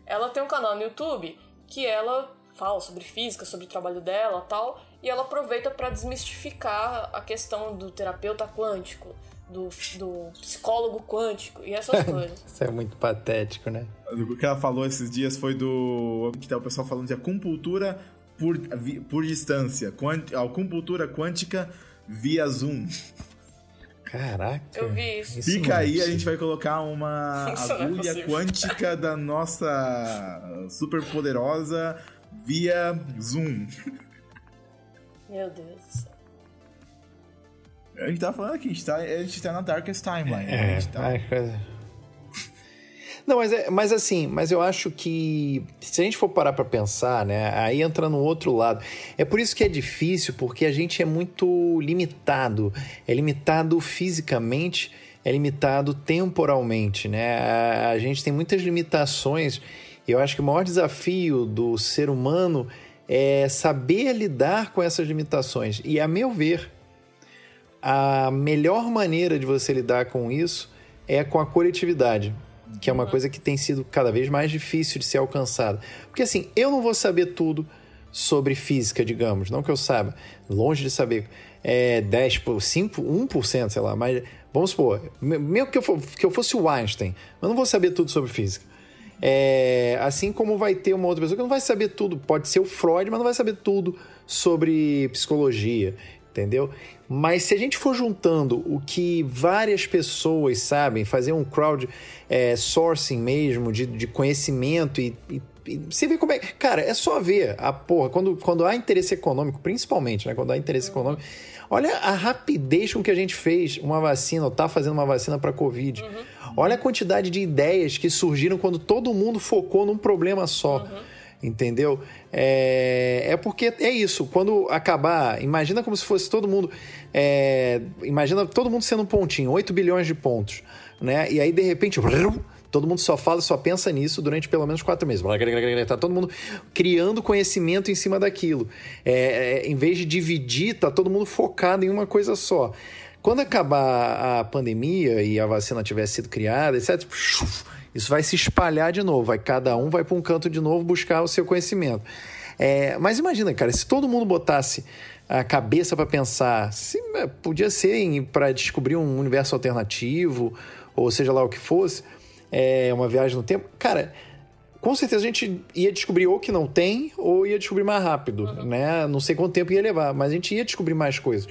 S2: Ela tem um canal no YouTube que ela fala sobre física, sobre o trabalho dela tal, e ela aproveita para desmistificar a questão do terapeuta quântico, do, do psicólogo quântico e essas coisas.
S3: Isso é muito patético, né?
S1: O que ela falou esses dias foi do. que tá o pessoal falando de acupuntura por, por distância, quant, acupuntura quântica via Zoom.
S3: Caraca.
S2: Eu vi isso.
S1: Fica aí, a gente vai colocar uma isso é agulha é quântica da nossa super poderosa via Zoom.
S2: Meu Deus do céu.
S1: A gente tá falando aqui, a gente tá, a gente tá na Darkest Timeline.
S3: É,
S1: a gente tá...
S3: Não, mas, é, mas assim, mas eu acho que se a gente for parar para pensar, né, aí entra no outro lado. É por isso que é difícil, porque a gente é muito limitado. É limitado fisicamente, é limitado temporalmente, né? A, a gente tem muitas limitações. Eu acho que o maior desafio do ser humano é saber lidar com essas limitações. E a meu ver, a melhor maneira de você lidar com isso é com a coletividade que é uma coisa que tem sido cada vez mais difícil de ser alcançada. Porque assim, eu não vou saber tudo sobre física, digamos, não que eu saiba, longe de saber é, 10, 5, 1%, sei lá, mas vamos supor, mesmo que eu, for, que eu fosse o Einstein, eu não vou saber tudo sobre física. É, assim como vai ter uma outra pessoa que não vai saber tudo, pode ser o Freud, mas não vai saber tudo sobre psicologia, entendeu? Mas se a gente for juntando o que várias pessoas sabem, fazer um crowd é, sourcing mesmo, de, de conhecimento e, e, você vê como é. Cara, é só ver a porra, quando, quando há interesse econômico, principalmente, né? Quando há interesse econômico. Olha a rapidez com que a gente fez uma vacina, ou tá fazendo uma vacina para Covid. Uhum. Olha a quantidade de ideias que surgiram quando todo mundo focou num problema só. Uhum entendeu? É, é porque é isso. Quando acabar, imagina como se fosse todo mundo. É, imagina todo mundo sendo um pontinho, 8 bilhões de pontos, né? E aí de repente. Todo mundo só fala, só pensa nisso durante pelo menos quatro meses. Tá todo mundo criando conhecimento em cima daquilo. É, é, em vez de dividir, tá todo mundo focado em uma coisa só. Quando acabar a pandemia e a vacina tiver sido criada, etc., isso vai se espalhar de novo, vai cada um vai para um canto de novo buscar o seu conhecimento. É, mas imagina, cara, se todo mundo botasse a cabeça para pensar, se é, podia ser para descobrir um universo alternativo, ou seja lá o que fosse, é, uma viagem no tempo, cara, com certeza a gente ia descobrir ou que não tem, ou ia descobrir mais rápido, uhum. né? Não sei quanto tempo ia levar, mas a gente ia descobrir mais coisas.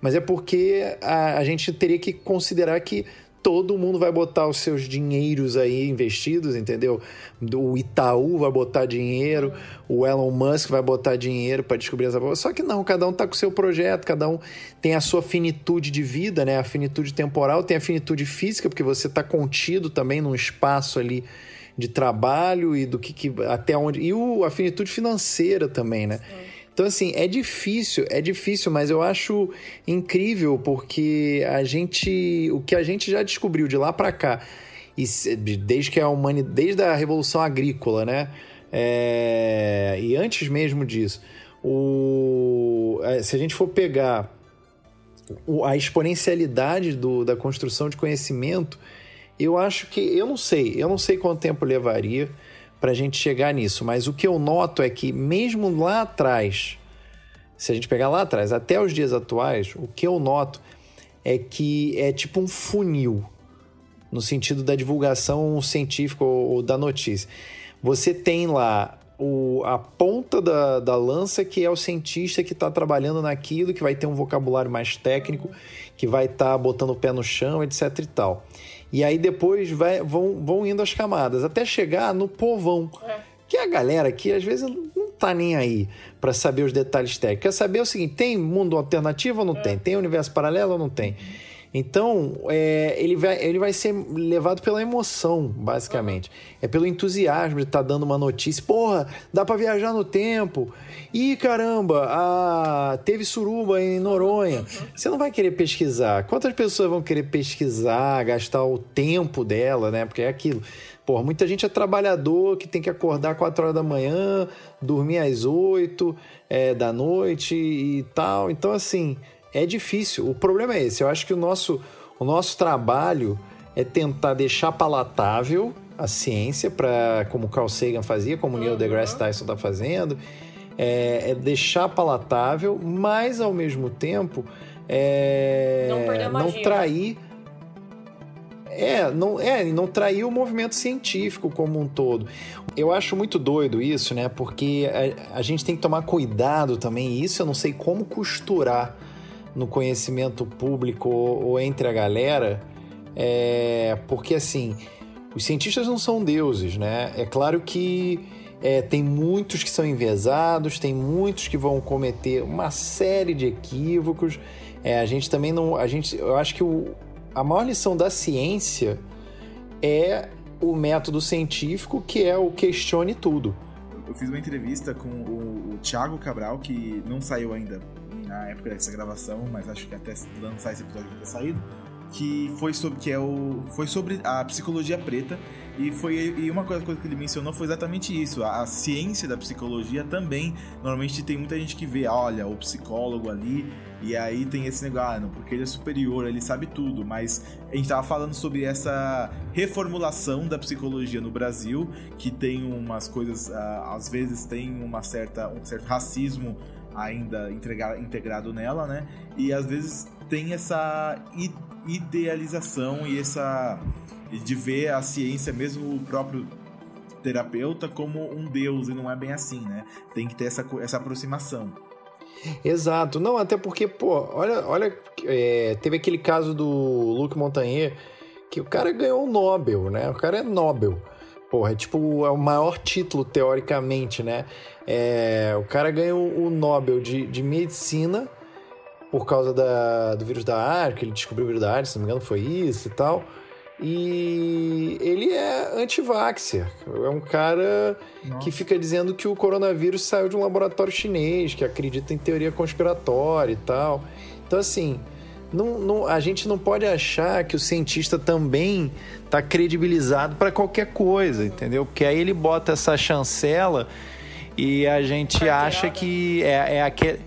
S3: Mas é porque a, a gente teria que considerar que todo mundo vai botar os seus dinheiros aí investidos, entendeu? O Itaú vai botar dinheiro, o Elon Musk vai botar dinheiro para descobrir essa coisa. Só que não, cada um tá com o seu projeto, cada um tem a sua finitude de vida, né? A finitude temporal, tem a finitude física, porque você tá contido também num espaço ali de trabalho e do que, que até onde e o, a finitude financeira também, né? Sim. Então, assim, é difícil, é difícil, mas eu acho incrível porque a gente. O que a gente já descobriu de lá para cá, e desde que a humanidade. Desde a Revolução Agrícola, né? É, e antes mesmo disso, o, é, se a gente for pegar a exponencialidade do, da construção de conhecimento, eu acho que. Eu não sei, eu não sei quanto tempo levaria para a gente chegar nisso. Mas o que eu noto é que, mesmo lá atrás, se a gente pegar lá atrás, até os dias atuais, o que eu noto é que é tipo um funil no sentido da divulgação científica ou, da notícia. Você tem lá o, a ponta da, da lança que é o cientista que está trabalhando naquilo, que vai ter um vocabulário mais técnico, que vai estar tá botando o pé no chão, etc e tal. E aí depois vai, vão, vão indo as camadas, até chegar no povão. É. Que é a galera que às vezes não tá nem aí para saber os detalhes técnicos. Quer saber o seguinte: tem mundo alternativo ou não é. tem? Tem universo paralelo ou não tem? Então, é, ele, vai, ele vai ser levado pela emoção, basicamente. É pelo entusiasmo de estar tá dando uma notícia. Porra, dá para viajar no tempo. Ih, caramba, a... teve suruba em Noronha. Você não vai querer pesquisar. Quantas pessoas vão querer pesquisar, gastar o tempo dela, né? Porque é aquilo. Porra, muita gente é trabalhador que tem que acordar 4 horas da manhã, dormir às 8 é, da noite e tal. Então, assim, é difícil. O problema é esse. Eu acho que o nosso, o nosso trabalho é tentar deixar palatável a ciência, para como Carl Sagan fazia, como Neil deGrasse Tyson está fazendo, é, é, deixar palatável, mas ao mesmo tempo é, não, não né? trair. É, não, é, não trair o movimento científico como um todo. Eu acho muito doido isso, né? Porque a, a gente tem que tomar cuidado também. Isso eu não sei como costurar no conhecimento público ou, ou entre a galera, é, porque assim, os cientistas não são deuses, né? É claro que é, tem muitos que são enviesados, tem muitos que vão cometer uma série de equívocos. É, a gente também não. A gente, eu acho que o, a maior lição da ciência é o método científico, que é o questione tudo.
S1: Eu fiz uma entrevista com o, o Thiago Cabral, que não saiu ainda na época dessa gravação, mas acho que até lançar esse episódio ter saído, que foi sobre que é o foi sobre a psicologia preta e foi e uma coisa, coisa que ele mencionou foi exatamente isso. A, a, ciência da psicologia também normalmente tem muita gente que vê, olha, o psicólogo ali e aí tem esse negócio, ah, não, porque ele é superior, ele sabe tudo, mas a gente tava falando sobre essa reformulação da psicologia no Brasil, que tem umas coisas, ah, às vezes tem uma certa um certo racismo ainda entregar, integrado nela, né? E às vezes tem essa idealização e essa de ver a ciência, mesmo o próprio terapeuta, como um deus e não é bem assim, né? Tem que ter essa, essa aproximação.
S3: Exato, não, até porque, pô, olha, olha, é, teve aquele caso do Luc Montagnier que o cara ganhou o Nobel, né? O cara é Nobel. Porra, é tipo é o maior título, teoricamente, né? É, o cara ganhou o Nobel de, de Medicina por causa da, do vírus da AIDS, que ele descobriu o vírus da AIDS, se não me engano foi isso e tal. E ele é anti-vaxxer. É um cara Nossa. que fica dizendo que o coronavírus saiu de um laboratório chinês, que acredita em teoria conspiratória e tal. Então, assim, não, não, a gente não pode achar que o cientista também está credibilizado para qualquer coisa, entendeu? Porque aí ele bota essa chancela e a gente acha que é, é aquele.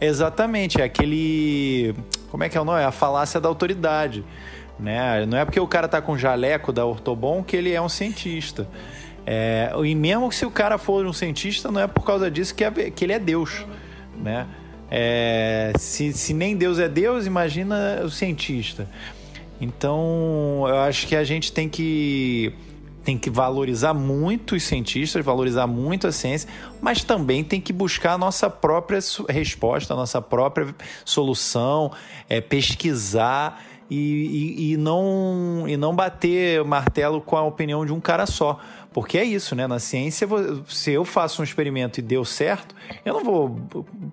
S3: Exatamente, é aquele. Como é que é o nome? É a falácia da autoridade. Né? Não é porque o cara tá com jaleco da Ortobon que ele é um cientista. É, e mesmo se o cara for um cientista, não é por causa disso que, é, que ele é Deus. Né? É, se, se nem Deus é Deus, imagina o cientista. Então, eu acho que a gente tem que tem que valorizar muito os cientistas, valorizar muito a ciência, mas também tem que buscar a nossa própria resposta, a nossa própria solução, é, pesquisar e, e, e, não, e não bater martelo com a opinião de um cara só. Porque é isso, né? Na ciência, se eu faço um experimento e deu certo, eu não vou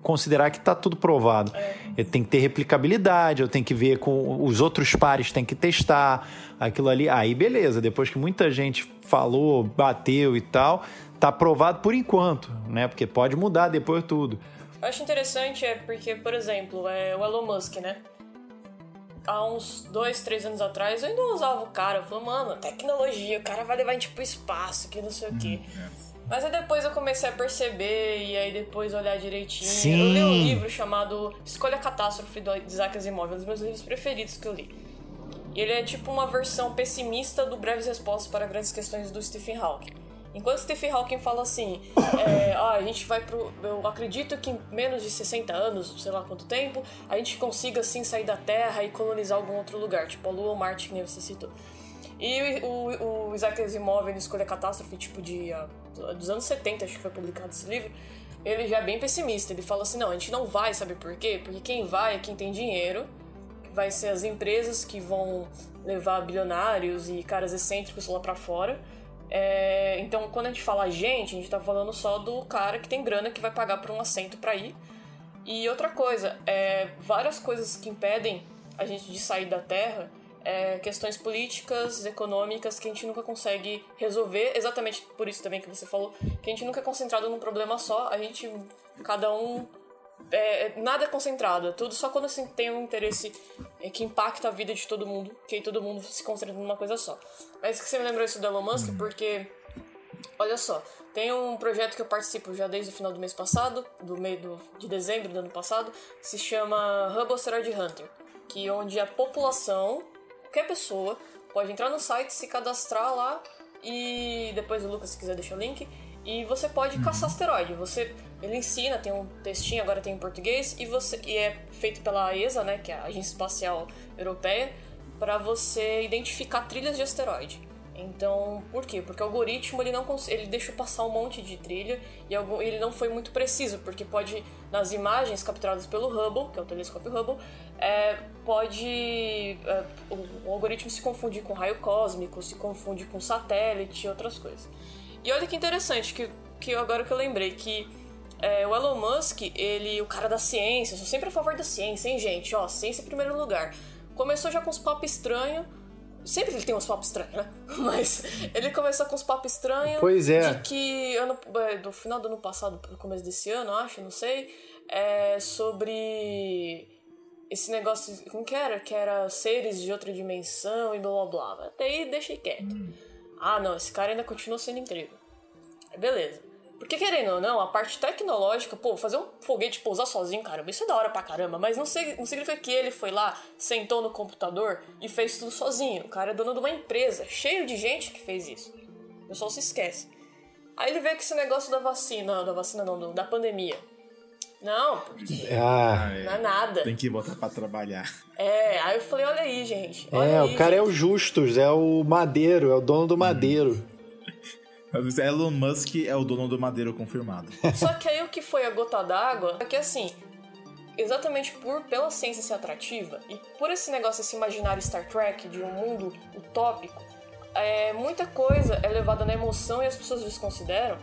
S3: considerar que está tudo provado. É. Eu tenho que ter replicabilidade, eu tenho que ver com os outros pares, tem que testar aquilo ali. Aí, beleza. Depois que muita gente falou, bateu e tal, tá provado por enquanto, né? Porque pode mudar depois tudo.
S2: Eu acho interessante é porque, por exemplo, é o Elon Musk, né? Há uns dois, três anos atrás, eu ainda usava o cara. Eu falei, mano, tecnologia, o cara vai levar a gente pro espaço, que não sei o quê. Hum, é. Mas aí depois eu comecei a perceber, e aí depois olhar direitinho. Sim. Eu li um livro chamado Escolha a Catástrofe, do Isaac Asimov, um dos meus livros preferidos que eu li. E ele é tipo uma versão pessimista do Breves Respostas para Grandes Questões do Stephen Hawking. Enquanto Stephen Hawking fala assim, é, ah, a gente vai pro. Eu acredito que em menos de 60 anos, sei lá quanto tempo, a gente consiga assim sair da Terra e colonizar algum outro lugar, tipo a Lua ou Marte, que nem você citou. E o, o, Isaac Asimov ele escolhe a catástrofe tipo de uh, dos anos 70, acho que foi publicado esse livro, ele já é bem pessimista. Ele fala assim: não, a gente não vai, sabe por quê? Porque quem vai é quem tem dinheiro, vai ser as empresas que vão levar bilionários e caras excêntricos lá para fora. É, então, quando a gente fala gente, a gente tá falando só do cara que tem grana que vai pagar por um assento para ir. E outra coisa, é, várias coisas que impedem a gente de sair da Terra é, questões políticas, econômicas que a gente nunca consegue resolver, exatamente por isso também que você falou, que a gente nunca é concentrado num problema só, a gente, cada um, é, nada é concentrado, é tudo só quando assim, tem um interesse é, que impacta a vida de todo mundo, que aí todo mundo se concentra numa coisa só. Mas que você me lembrou isso do Elon Musk, porque, olha só, tem um projeto que eu participo já desde o final do mês passado, do meio do, de dezembro do ano passado, que se chama Hubble Asteroid Hunter, que onde a população qualquer pessoa pode entrar no site, se cadastrar lá e depois o Lucas, se quiser, deixa o link. E você pode uhum. caçar asteroide. Você, ele ensina, tem um textinho, agora tem em português, e você e é feito pela ESA, né, que é a Agência Espacial Europeia, para você identificar trilhas de asteroide. Então, por quê? Porque o algoritmo ele não ele deixa passar um monte de trilha e ele não foi muito preciso, porque pode nas imagens capturadas pelo Hubble, que é o telescópio Hubble, é, pode é, o, o, algoritmo se confundir com raio cósmico, se confunde com satélite e outras coisas. E olha que interessante que, que agora que eu lembrei que é, o Elon Musk, ele, o cara da ciência, eu sou sempre a favor da ciência, hein, gente? Ó, ciência em primeiro lugar. Começou já com os papos estranhos Sempre ele tem uns papos estranhos, né? Mas ele começou com uns papos estranhos.
S3: Pois é.
S2: De que ano, é, do final do ano passado, no começo desse ano, acho, não sei. É sobre esse negócio. Como que era? Que era seres de outra dimensão e blá blá blá. Até aí deixei quieto. Hum. Ah, não, esse cara ainda continua sendo incrível. Beleza. Porque querendo ou não, a parte tecnológica, pô, fazer um foguete pousar sozinho, caramba, isso é da hora pra caramba, mas não, não significa que ele foi lá, sentou no computador e fez tudo sozinho. O cara é dono de uma empresa, cheio de gente que fez isso. O pessoal se esquece. Aí ele vê que esse negócio da vacina, da vacina não, da pandemia. Não, porque ah, não é nada.
S1: Tem que botar pra trabalhar.
S2: É, aí eu falei, olha aí, gente.
S3: Olha
S2: é,
S3: aí, o cara gente. é o Justus, é o Madeiro, é o dono do Madeiro.
S1: Elon Musk é o dono do Madeiro confirmado.
S2: Só que aí o que foi a gota d'água é que assim, exatamente por pela ciência ser atrativa e por esse negócio, esse imaginário Star Trek de um mundo utópico, é, muita coisa é levada na emoção e as pessoas desconsideram.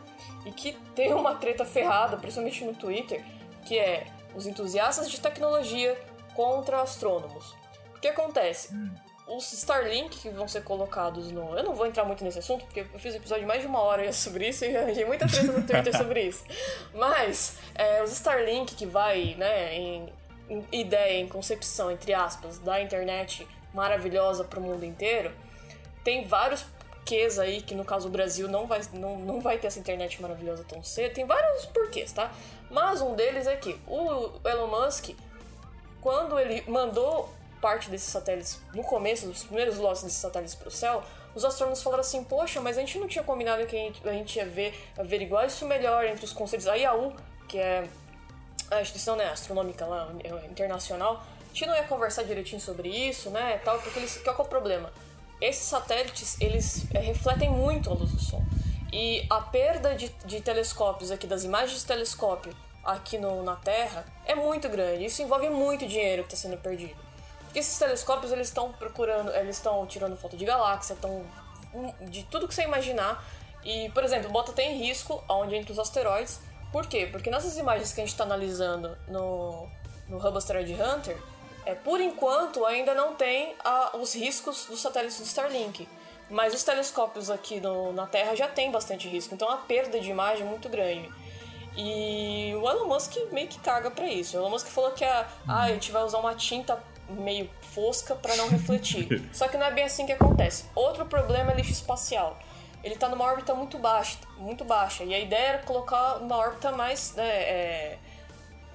S2: E que tem uma treta ferrada, principalmente no Twitter, que é os entusiastas de tecnologia contra astrônomos. O que acontece? Hum os Starlink que vão ser colocados no. Eu não vou entrar muito nesse assunto, porque eu fiz um episódio de mais de uma hora sobre isso e arranjei muita treta no Twitter sobre isso. Mas é, os Starlink que vai, né, em, em, ideia, em concepção, entre aspas, da internet maravilhosa para o mundo inteiro, tem vários porquês aí, que no caso o Brasil não vai, não, não vai ter essa internet maravilhosa tão cedo. Tem vários porquês, tá? Mas um deles é que o Elon Musk, quando ele mandou parte desses satélites, no começo, dos primeiros lotes desses satélites para o céu, os astrônomos falaram assim: Poxa, mas a gente não tinha combinado que a gente, ia ver, averiguar isso melhor entre os conselhos. A IAU, que é a instituição né, astronômica lá, internacional, a gente não ia conversar direitinho sobre isso, né? Tal, porque eles, qual é o problema? Esses satélites, eles é, refletem muito a luz do Sol. E a perda de, de telescópios aqui, das imagens de telescópio aqui no, na Terra, é muito grande. Isso envolve muito dinheiro que está sendo perdido. Porque esses telescópios eles estão procurando, eles estão tirando foto de galáxia, estão de tudo que você imaginar. E, por exemplo, bota até em risco onde entra os asteroides. Por quê? Porque nessas imagens que a gente está analisando no, no Hubble Asteroid Hunter, é, por enquanto ainda não tem a, os riscos dos satélites do Starlink. Mas os telescópios aqui no, na Terra já tem bastante risco, então a perda de imagem é muito grande. E o Elon Musk meio que caga pra isso. O Elon Musk falou que a, ah, a gente vai usar uma tinta meio fosca para não refletir. Só que não é bem assim que acontece. Outro problema é lixo espacial. Ele está numa órbita muito baixa, muito baixa. E a ideia era colocar uma órbita mais, né, é,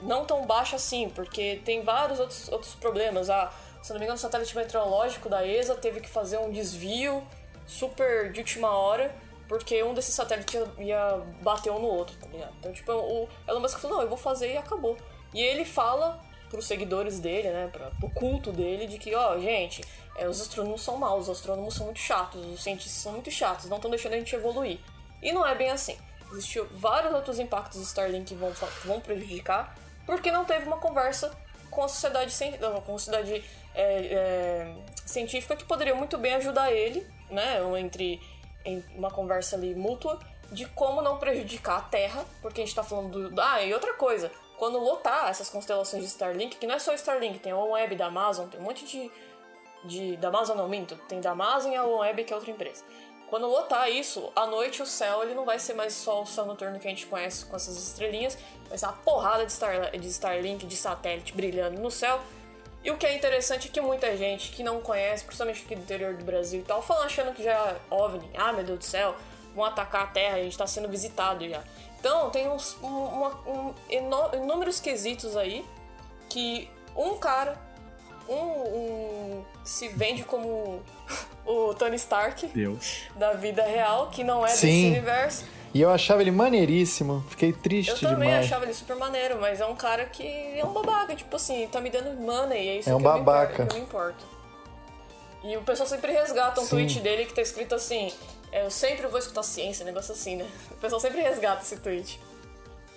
S2: não tão baixa assim, porque tem vários outros, outros problemas. Ah, se não me engano, o satélite meteorológico da ESA teve que fazer um desvio super de última hora, porque um desses satélites ia, bater um no outro, tá ligado? Então, tipo, o Elon Musk falou, não, eu vou fazer e acabou. E ele fala pros seguidores dele, né, pra, pro culto dele, de que, ó, gente, é, os astrônomos são maus, os astrônomos são muito chatos, os cientistas são muito chatos, não estão deixando a gente evoluir. E não é bem assim. Existiu vários outros impactos do Starlink que vão, vão prejudicar, porque não teve uma conversa com a sociedade, com a sociedade é, é, científica que poderia muito bem ajudar ele, né? Entre uma conversa ali mútua de como não prejudicar a Terra, porque a gente tá falando do. Ah, e outra coisa, quando lotar essas constelações de Starlink, que não é só Starlink, tem a OneWeb da Amazon, tem um monte de. de da Amazon não minto, tem da Amazon e a OneWeb que é outra empresa. Quando lotar isso, à noite o céu ele não vai ser mais só o céu noturno que a gente conhece com essas estrelinhas, vai ser uma porrada de, Star, de Starlink, de satélite brilhando no céu. E o que é interessante é que muita gente que não conhece, principalmente aqui do interior do Brasil e tal, falam achando que já é OVNI, ah meu Deus do céu, vão atacar a Terra, a gente está sendo visitado já. Então tem uns um, um, inúmeros quesitos aí que um cara um, um, se vende como o Tony Stark
S1: Deus.
S2: da vida real, que não é
S3: Sim.
S2: desse universo.
S3: E eu achava ele maneiríssimo, fiquei triste
S2: Eu também
S3: demais.
S2: achava ele super maneiro, mas é um cara que é um babaca, tipo assim, tá me dando money, e é isso
S3: É um
S2: que,
S3: babaca.
S2: Eu me importo, que eu me importo. E o pessoal sempre resgata um
S3: Sim.
S2: tweet dele que tá escrito assim, é, eu sempre vou escutar ciência, um negócio assim, né? O pessoal sempre resgata esse tweet.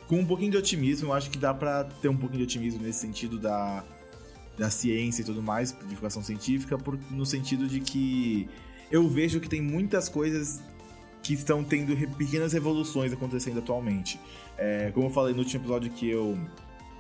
S1: Com um pouquinho de otimismo, eu acho que dá pra ter um pouquinho de otimismo nesse sentido da, da ciência e tudo mais, divulgação científica, por, no sentido de que eu vejo que tem muitas coisas que estão tendo pequenas revoluções acontecendo atualmente. É, como eu falei no último episódio que eu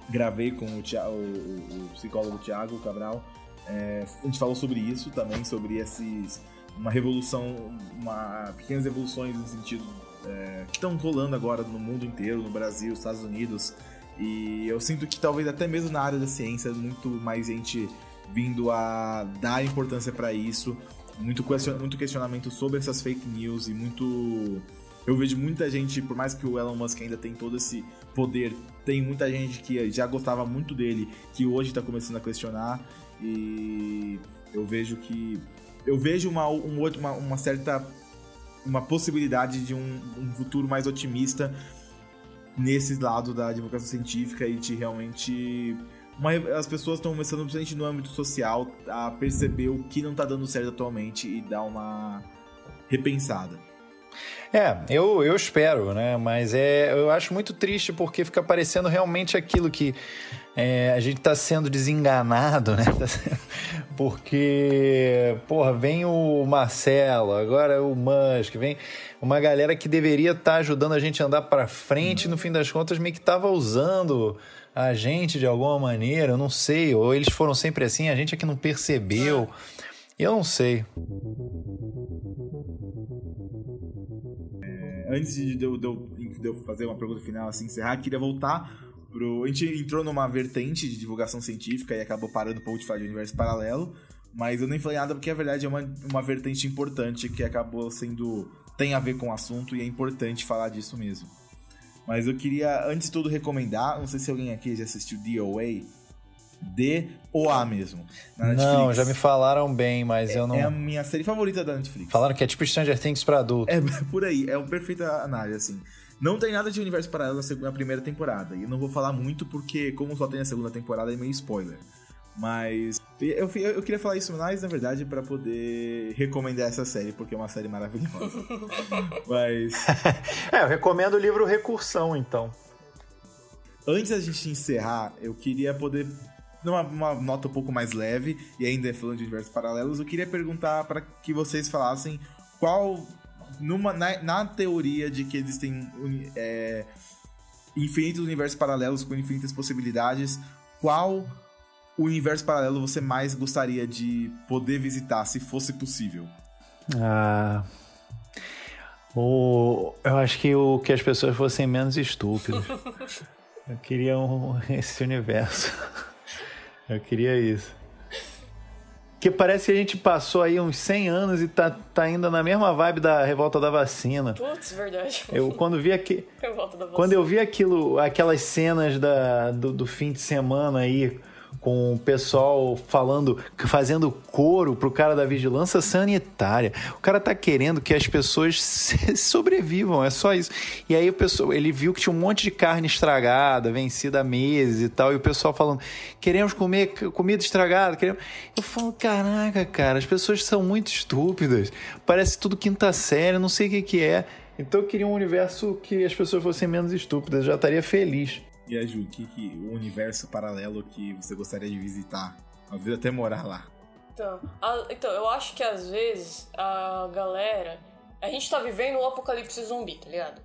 S1: gravei com o, Thia- o- o- o psicólogo Tiago Cabral, é, a gente falou sobre isso também, sobre esses uma revolução, uma pequenas evoluções no sentido é, que estão rolando agora no mundo inteiro, no Brasil, Estados Unidos. E eu sinto que talvez até mesmo na área da ciência, muito mais gente vindo a dar importância para isso, muito, question- muito questionamento sobre essas fake news e muito. Eu vejo muita gente, por mais que o Elon Musk ainda tem todo esse poder, tem muita gente que já gostava muito dele, que hoje tá começando a questionar. E eu vejo que. Eu vejo uma, um uma, uma certa. Uma possibilidade de um, um futuro mais otimista nesse lado da divulgação científica e de realmente. Uma- as pessoas estão começando, principalmente no âmbito social, a perceber o que não tá dando certo atualmente e dar uma repensada.
S3: É, eu, eu espero, né? Mas é, eu acho muito triste porque fica parecendo realmente aquilo que é, a gente tá sendo desenganado, né? Tá Porque, porra, vem o Marcelo, agora o Musk, vem uma galera que deveria estar ajudando a gente a andar pra frente e no fim das contas meio que tava usando a gente de alguma maneira, eu não sei, ou eles foram sempre assim, a gente é que não percebeu. Eu não sei.
S1: Antes de eu, de eu- de eu fazer uma pergunta final, assim, encerrar, queria voltar pro. A gente entrou numa vertente de divulgação científica e acabou parando um pouco de falar de universo paralelo, mas eu nem falei nada porque a verdade é uma, uma vertente importante que acabou sendo. tem a ver com o assunto e é importante falar disso mesmo. Mas eu queria, antes de tudo, recomendar. Não sei se alguém aqui já assistiu DOA. D ou A mesmo.
S3: Não, já me falaram bem, mas eu não.
S1: É a minha série favorita da Netflix.
S3: Falaram que é tipo Stranger Things pra adulto.
S1: É por aí, é uma perfeita análise, assim. Não tem nada de universo paralelo na primeira temporada. E eu não vou falar muito porque, como só tem a segunda temporada, é meio spoiler. Mas eu, eu, eu queria falar isso mais, na verdade, pra poder recomendar essa série, porque é uma série maravilhosa. Mas
S3: É, eu recomendo o livro Recursão, então.
S1: antes da gente encerrar, eu queria poder. Numa uma nota um pouco mais leve, e ainda falando de universos paralelos, eu queria perguntar para que vocês falassem qual. Numa, na, na teoria de que existem é, infinitos universos paralelos com infinitas possibilidades, qual universo paralelo você mais gostaria de poder visitar, se fosse possível?
S3: Ah. O, eu acho que o que as pessoas fossem menos estúpidas. eu queria um, esse universo. Eu queria isso. Que parece que a gente passou aí uns 100 anos e tá, tá ainda na mesma vibe da revolta da vacina.
S2: Putz, verdade.
S3: Eu quando vi aqui, Quando eu vi aquilo, aquelas cenas da, do, do fim de semana aí, com o pessoal falando, fazendo coro pro cara da vigilância sanitária. O cara tá querendo que as pessoas sobrevivam, é só isso. E aí o pessoal, ele viu que tinha um monte de carne estragada, vencida há meses e tal, e o pessoal falando: "Queremos comer comida estragada, queremos". Eu falo: "Caraca, cara, as pessoas são muito estúpidas. Parece tudo quinta série, não sei o que que é". Então eu queria um universo que as pessoas fossem menos estúpidas, eu já estaria feliz.
S1: E a Ju, que, que o universo paralelo que você gostaria de visitar? Às vezes até morar lá.
S2: Então, a, então, eu acho que às vezes a galera. A gente tá vivendo um apocalipse zumbi, tá ligado?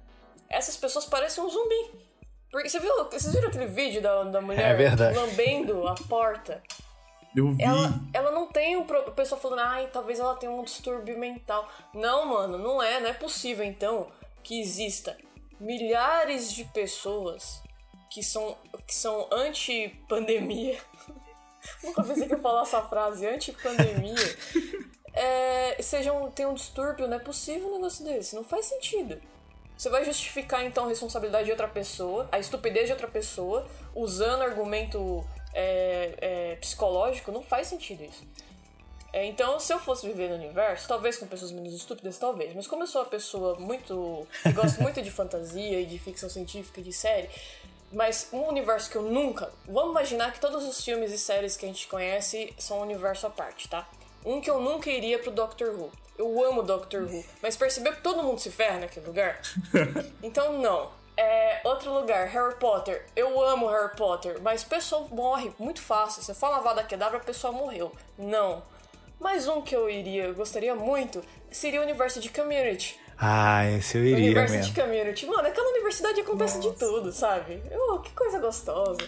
S2: Essas pessoas parecem um zumbi. Porque você viu, vocês viram aquele vídeo da, da mulher
S3: É
S2: lambendo a porta?
S1: Eu vi.
S2: Ela, ela não tem um. O pessoal falando, ai, talvez ela tenha um distúrbio mental. Não, mano, não é. Não é possível, então, que exista milhares de pessoas que são, que são anti-pandemia. Nunca pensei que eu falar essa frase, anti-pandemia. É, sejam, tem um distúrbio, não é possível um negócio desse. Não faz sentido. Você vai justificar então a responsabilidade de outra pessoa, a estupidez de outra pessoa, usando argumento é, é, psicológico, não faz sentido isso. É, então, se eu fosse viver no universo, talvez com pessoas menos estúpidas, talvez. Mas como eu sou uma pessoa muito. que gosto muito de fantasia e de ficção científica, de série, mas um universo que eu nunca. Vamos imaginar que todos os filmes e séries que a gente conhece são um universo à parte, tá? Um que eu nunca iria pro Doctor Who. Eu amo Doctor Who, mas percebeu que todo mundo se ferra naquele lugar? então não. É, outro lugar, Harry Potter. Eu amo Harry Potter, mas o pessoal morre muito fácil. Você fala Vada Kedavra, a pessoa morreu. Não. Mais um que eu iria, gostaria muito, seria o universo de Community.
S3: Ah, esse eu iria
S2: University mesmo. Community. Mano, aquela universidade acontece Nossa. de tudo, sabe? Oh, que coisa gostosa.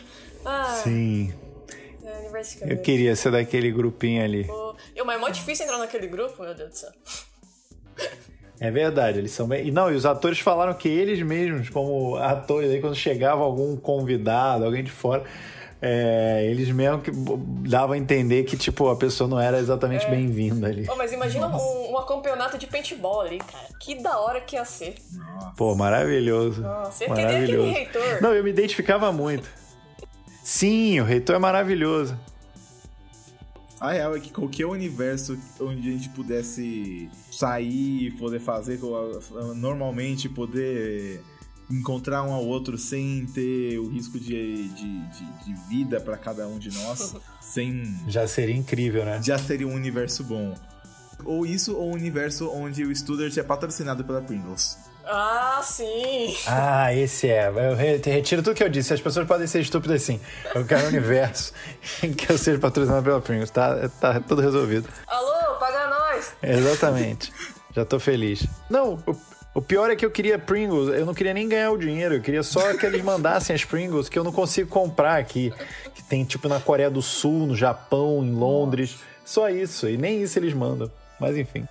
S2: Ah,
S3: Sim. É, eu queria ser daquele grupinho ali.
S2: Oh, mas é mó difícil entrar naquele grupo, meu Deus do céu.
S3: É verdade, eles são bem. E não, e os atores falaram que eles mesmos, como atores, aí quando chegava algum convidado, alguém de fora, é, eles mesmo que davam a entender que, tipo, a pessoa não era exatamente é. bem-vinda ali.
S2: Oh, mas imagina um, um, campeonato de paintball ali, cara. Que da hora que ia ser.
S3: Pô, maravilhoso.
S2: Nossa, maravilhoso. aquele reitor.
S3: Não, eu me identificava muito. Sim, o reitor é maravilhoso.
S1: A real é que qualquer universo onde a gente pudesse sair e poder fazer normalmente, poder encontrar um ao outro sem ter o risco de, de, de, de vida para cada um de nós, sem.
S3: Já seria incrível, né?
S1: Já seria um universo bom. Ou isso, ou um universo onde o Studart é patrocinado pela Pringles.
S2: Ah, sim!
S3: Ah, esse é. Eu retiro tudo que eu disse. As pessoas podem ser estúpidas sim. Eu quero um universo em que eu seja patrocinado pela Pringles. Tá, tá tudo resolvido.
S2: Alô, paga nós!
S3: Exatamente. Já tô feliz. Não, o, pior é que eu queria Pringles, eu não queria nem ganhar o dinheiro, eu queria só que eles mandassem as Pringles que eu não consigo comprar aqui. Que tem tipo na Coreia do Sul, no Japão, em Londres. Só isso, e nem isso eles mandam. Mas enfim.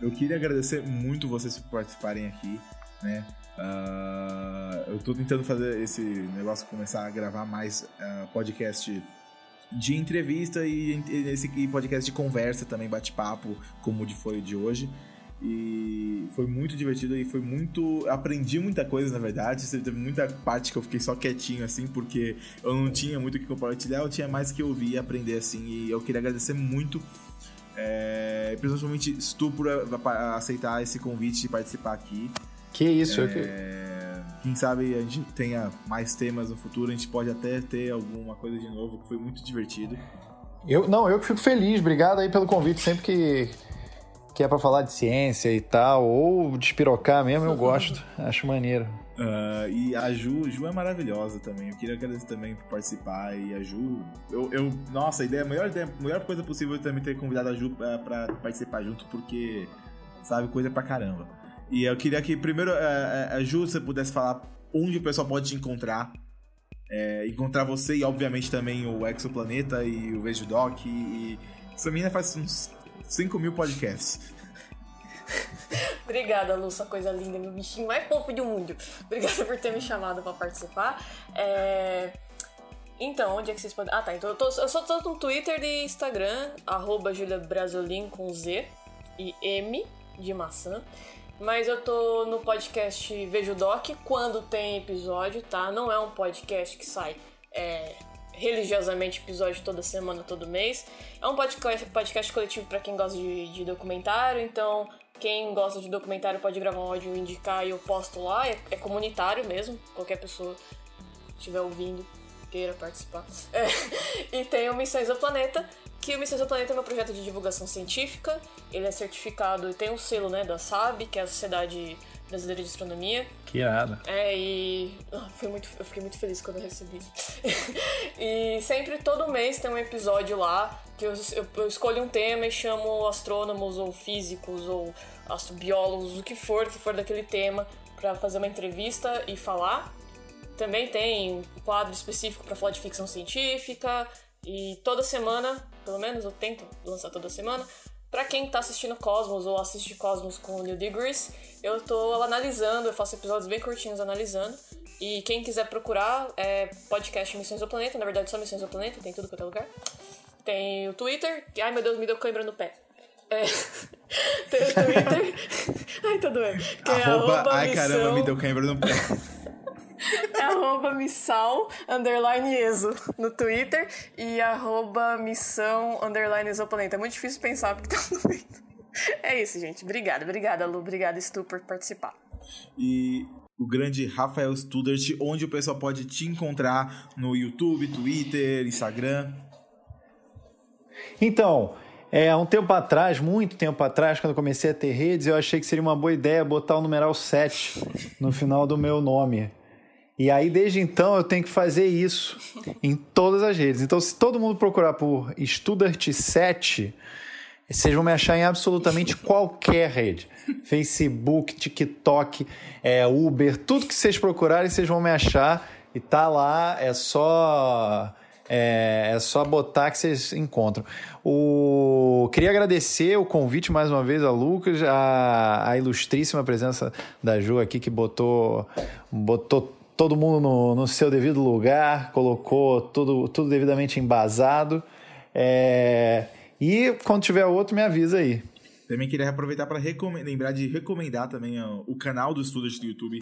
S1: Eu queria agradecer muito vocês por participarem aqui, né? Uh, eu tô tentando fazer esse negócio começar a gravar mais uh, podcast de entrevista e esse podcast de conversa também, bate-papo, como foi o de hoje. E foi muito divertido e foi muito. Aprendi muita coisa, na verdade. Teve muita parte que eu fiquei só quietinho, assim, porque eu não tinha muito o que compartilhar, eu tinha mais que ouvir e aprender, assim. E eu queria agradecer muito, é, principalmente Stu, por aceitar esse convite de participar aqui.
S3: Que isso,
S1: é, que... Quem sabe a gente tenha mais temas no futuro, a gente pode até ter alguma coisa de novo, que foi muito divertido.
S3: Eu, não, eu fico feliz, obrigado aí pelo convite. Sempre que que é para falar de ciência e tal, ou despirocar mesmo, eu gosto. Acho maneiro.
S1: Uh, e a Ju, Ju é maravilhosa também. Eu queria agradecer também por participar. E a Ju, eu, eu nossa, a ideia, a melhor, ideia, a melhor coisa possível é também ter convidado a Ju pra, pra, participar junto, porque sabe coisa pra caramba. E eu queria que primeiro a, a Ju, você pudesse falar onde o pessoal pode te encontrar. É, encontrar você e, obviamente, também o Exoplaneta e o Vejo Doc. E, e essa menina faz uns 5 mil podcasts.
S2: Obrigada, Lu, sua coisa linda, meu bichinho mais fofo do mundo. Obrigada por ter me chamado para participar. É... Então, onde é que vocês podem. Ah, tá. Então eu, tô, eu no Twitter e Instagram, arroba com Z e M de maçã. Mas eu tô no podcast Vejo Doc quando tem episódio, tá? Não é um podcast que sai é, religiosamente episódio toda semana, todo mês. É um podcast, podcast coletivo para quem gosta de, de, documentário, então quem gosta de documentário pode gravar um áudio indicar e eu posto lá. É, é comunitário mesmo, qualquer pessoa estiver ouvindo queira participar. É. E tem o Missões do Planeta, que o Missões do Planeta é meu projeto de divulgação científica. Ele é certificado e tem um selo né, da SAB, que é a Sociedade Brasileira de Astronomia.
S3: Que irado.
S2: É, e ah, foi muito, eu fiquei muito feliz quando eu recebi. e sempre, todo mês, tem um episódio lá que eu, eu, eu, escolho um tema e chamo astrônomos ou físicos ou astrobiólogos, o que for, que for daquele tema, para fazer uma entrevista e falar. Também tem um quadro específico para falar de ficção científica. E toda semana, pelo menos eu tento lançar toda semana, para quem tá assistindo Cosmos ou assiste Cosmos com o Neil deGrasse, eu tô analisando, eu faço episódios bem curtinhos analisando. E quem quiser procurar, é podcast Missões do Planeta, na verdade só Missões do Planeta, tem tudo quanto é lugar. Tem o Twitter, que, ai meu Deus, me deu cãibra no pé. É, tem o Twitter. ai, tá doendo.
S1: Que é arroba, é arroba ai missão... caramba, me deu cãibra no pé.
S2: É arroba missal underline exo no Twitter e arroba missão underline exoplaneta. É muito difícil pensar porque tá no meio. É isso, gente. Obrigada, obrigada, Lu. Obrigada, Stu, por participar.
S1: E o grande Rafael Studert, onde o pessoal pode te encontrar no YouTube, Twitter, Instagram.
S3: Então, é, um tempo atrás, muito tempo atrás, quando eu comecei a ter redes, eu achei que seria uma boa ideia botar o numeral 7 no final do meu nome. E aí, desde então, eu tenho que fazer isso em todas as redes. Então, se todo mundo procurar por Studart7, vocês vão me achar em absolutamente qualquer rede. Facebook, TikTok, é, Uber, tudo que vocês procurarem, vocês vão me achar. E tá lá, é só é, é, só botar que vocês encontram. O... Queria agradecer o convite mais uma vez a Lucas, a, a ilustríssima presença da Ju aqui que botou, botou todo mundo no, no seu devido lugar, colocou tudo, tudo devidamente embasado. É... E quando tiver outro, me avisa aí.
S1: Também queria aproveitar para lembrar de recomendar também o canal do Estúdio do YouTube.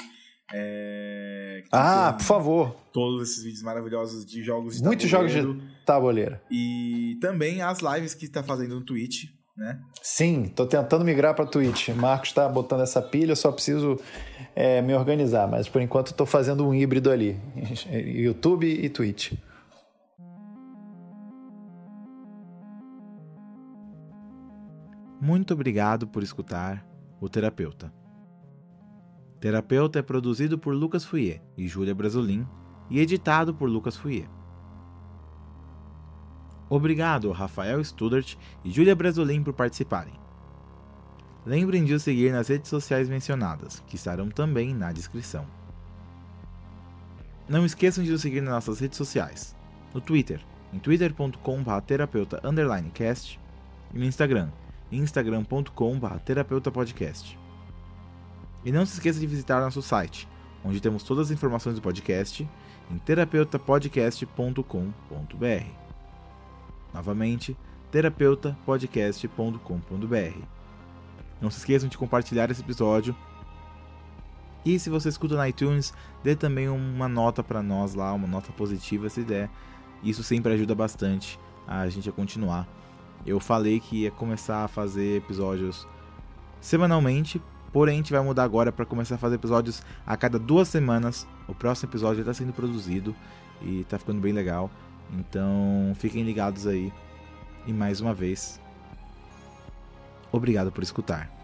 S1: É...
S3: Ah, por favor.
S1: Todos esses vídeos maravilhosos de jogos de
S3: Muitos jogos de tabuleiro.
S1: E também as lives que está fazendo no Twitch né?
S3: Sim, tô tentando migrar para Twitch. Marcos está botando essa pilha, eu só preciso é, me organizar. Mas por enquanto estou fazendo um híbrido ali, YouTube e Twitch.
S1: Muito obrigado por escutar o Terapeuta. Terapeuta é produzido por Lucas Fouier e Júlia Brasolin e editado por Lucas Fouier. Obrigado Rafael Studart e Julia Brasolin por participarem. Lembrem de o seguir nas redes sociais mencionadas, que estarão também na descrição. Não esqueçam de nos seguir nas nossas redes sociais, no Twitter, em twitter.com.br terapeuta cast e no Instagram, em instagram.com.br terapeuta podcast. E não se esqueça de visitar nosso site, onde temos todas as informações do podcast em terapeutapodcast.com.br. Novamente, terapeutapodcast.com.br. Não se esqueçam de compartilhar esse episódio. E se você escuta no iTunes, dê também uma nota para nós lá, uma nota positiva se der. Isso sempre ajuda bastante a gente a continuar. Eu falei que ia começar a fazer episódios semanalmente, porém a gente vai mudar agora para começar a fazer episódios a cada duas semanas. O próximo episódio está sendo produzido e está ficando bem legal. Então fiquem ligados aí. E mais uma vez, obrigado por escutar.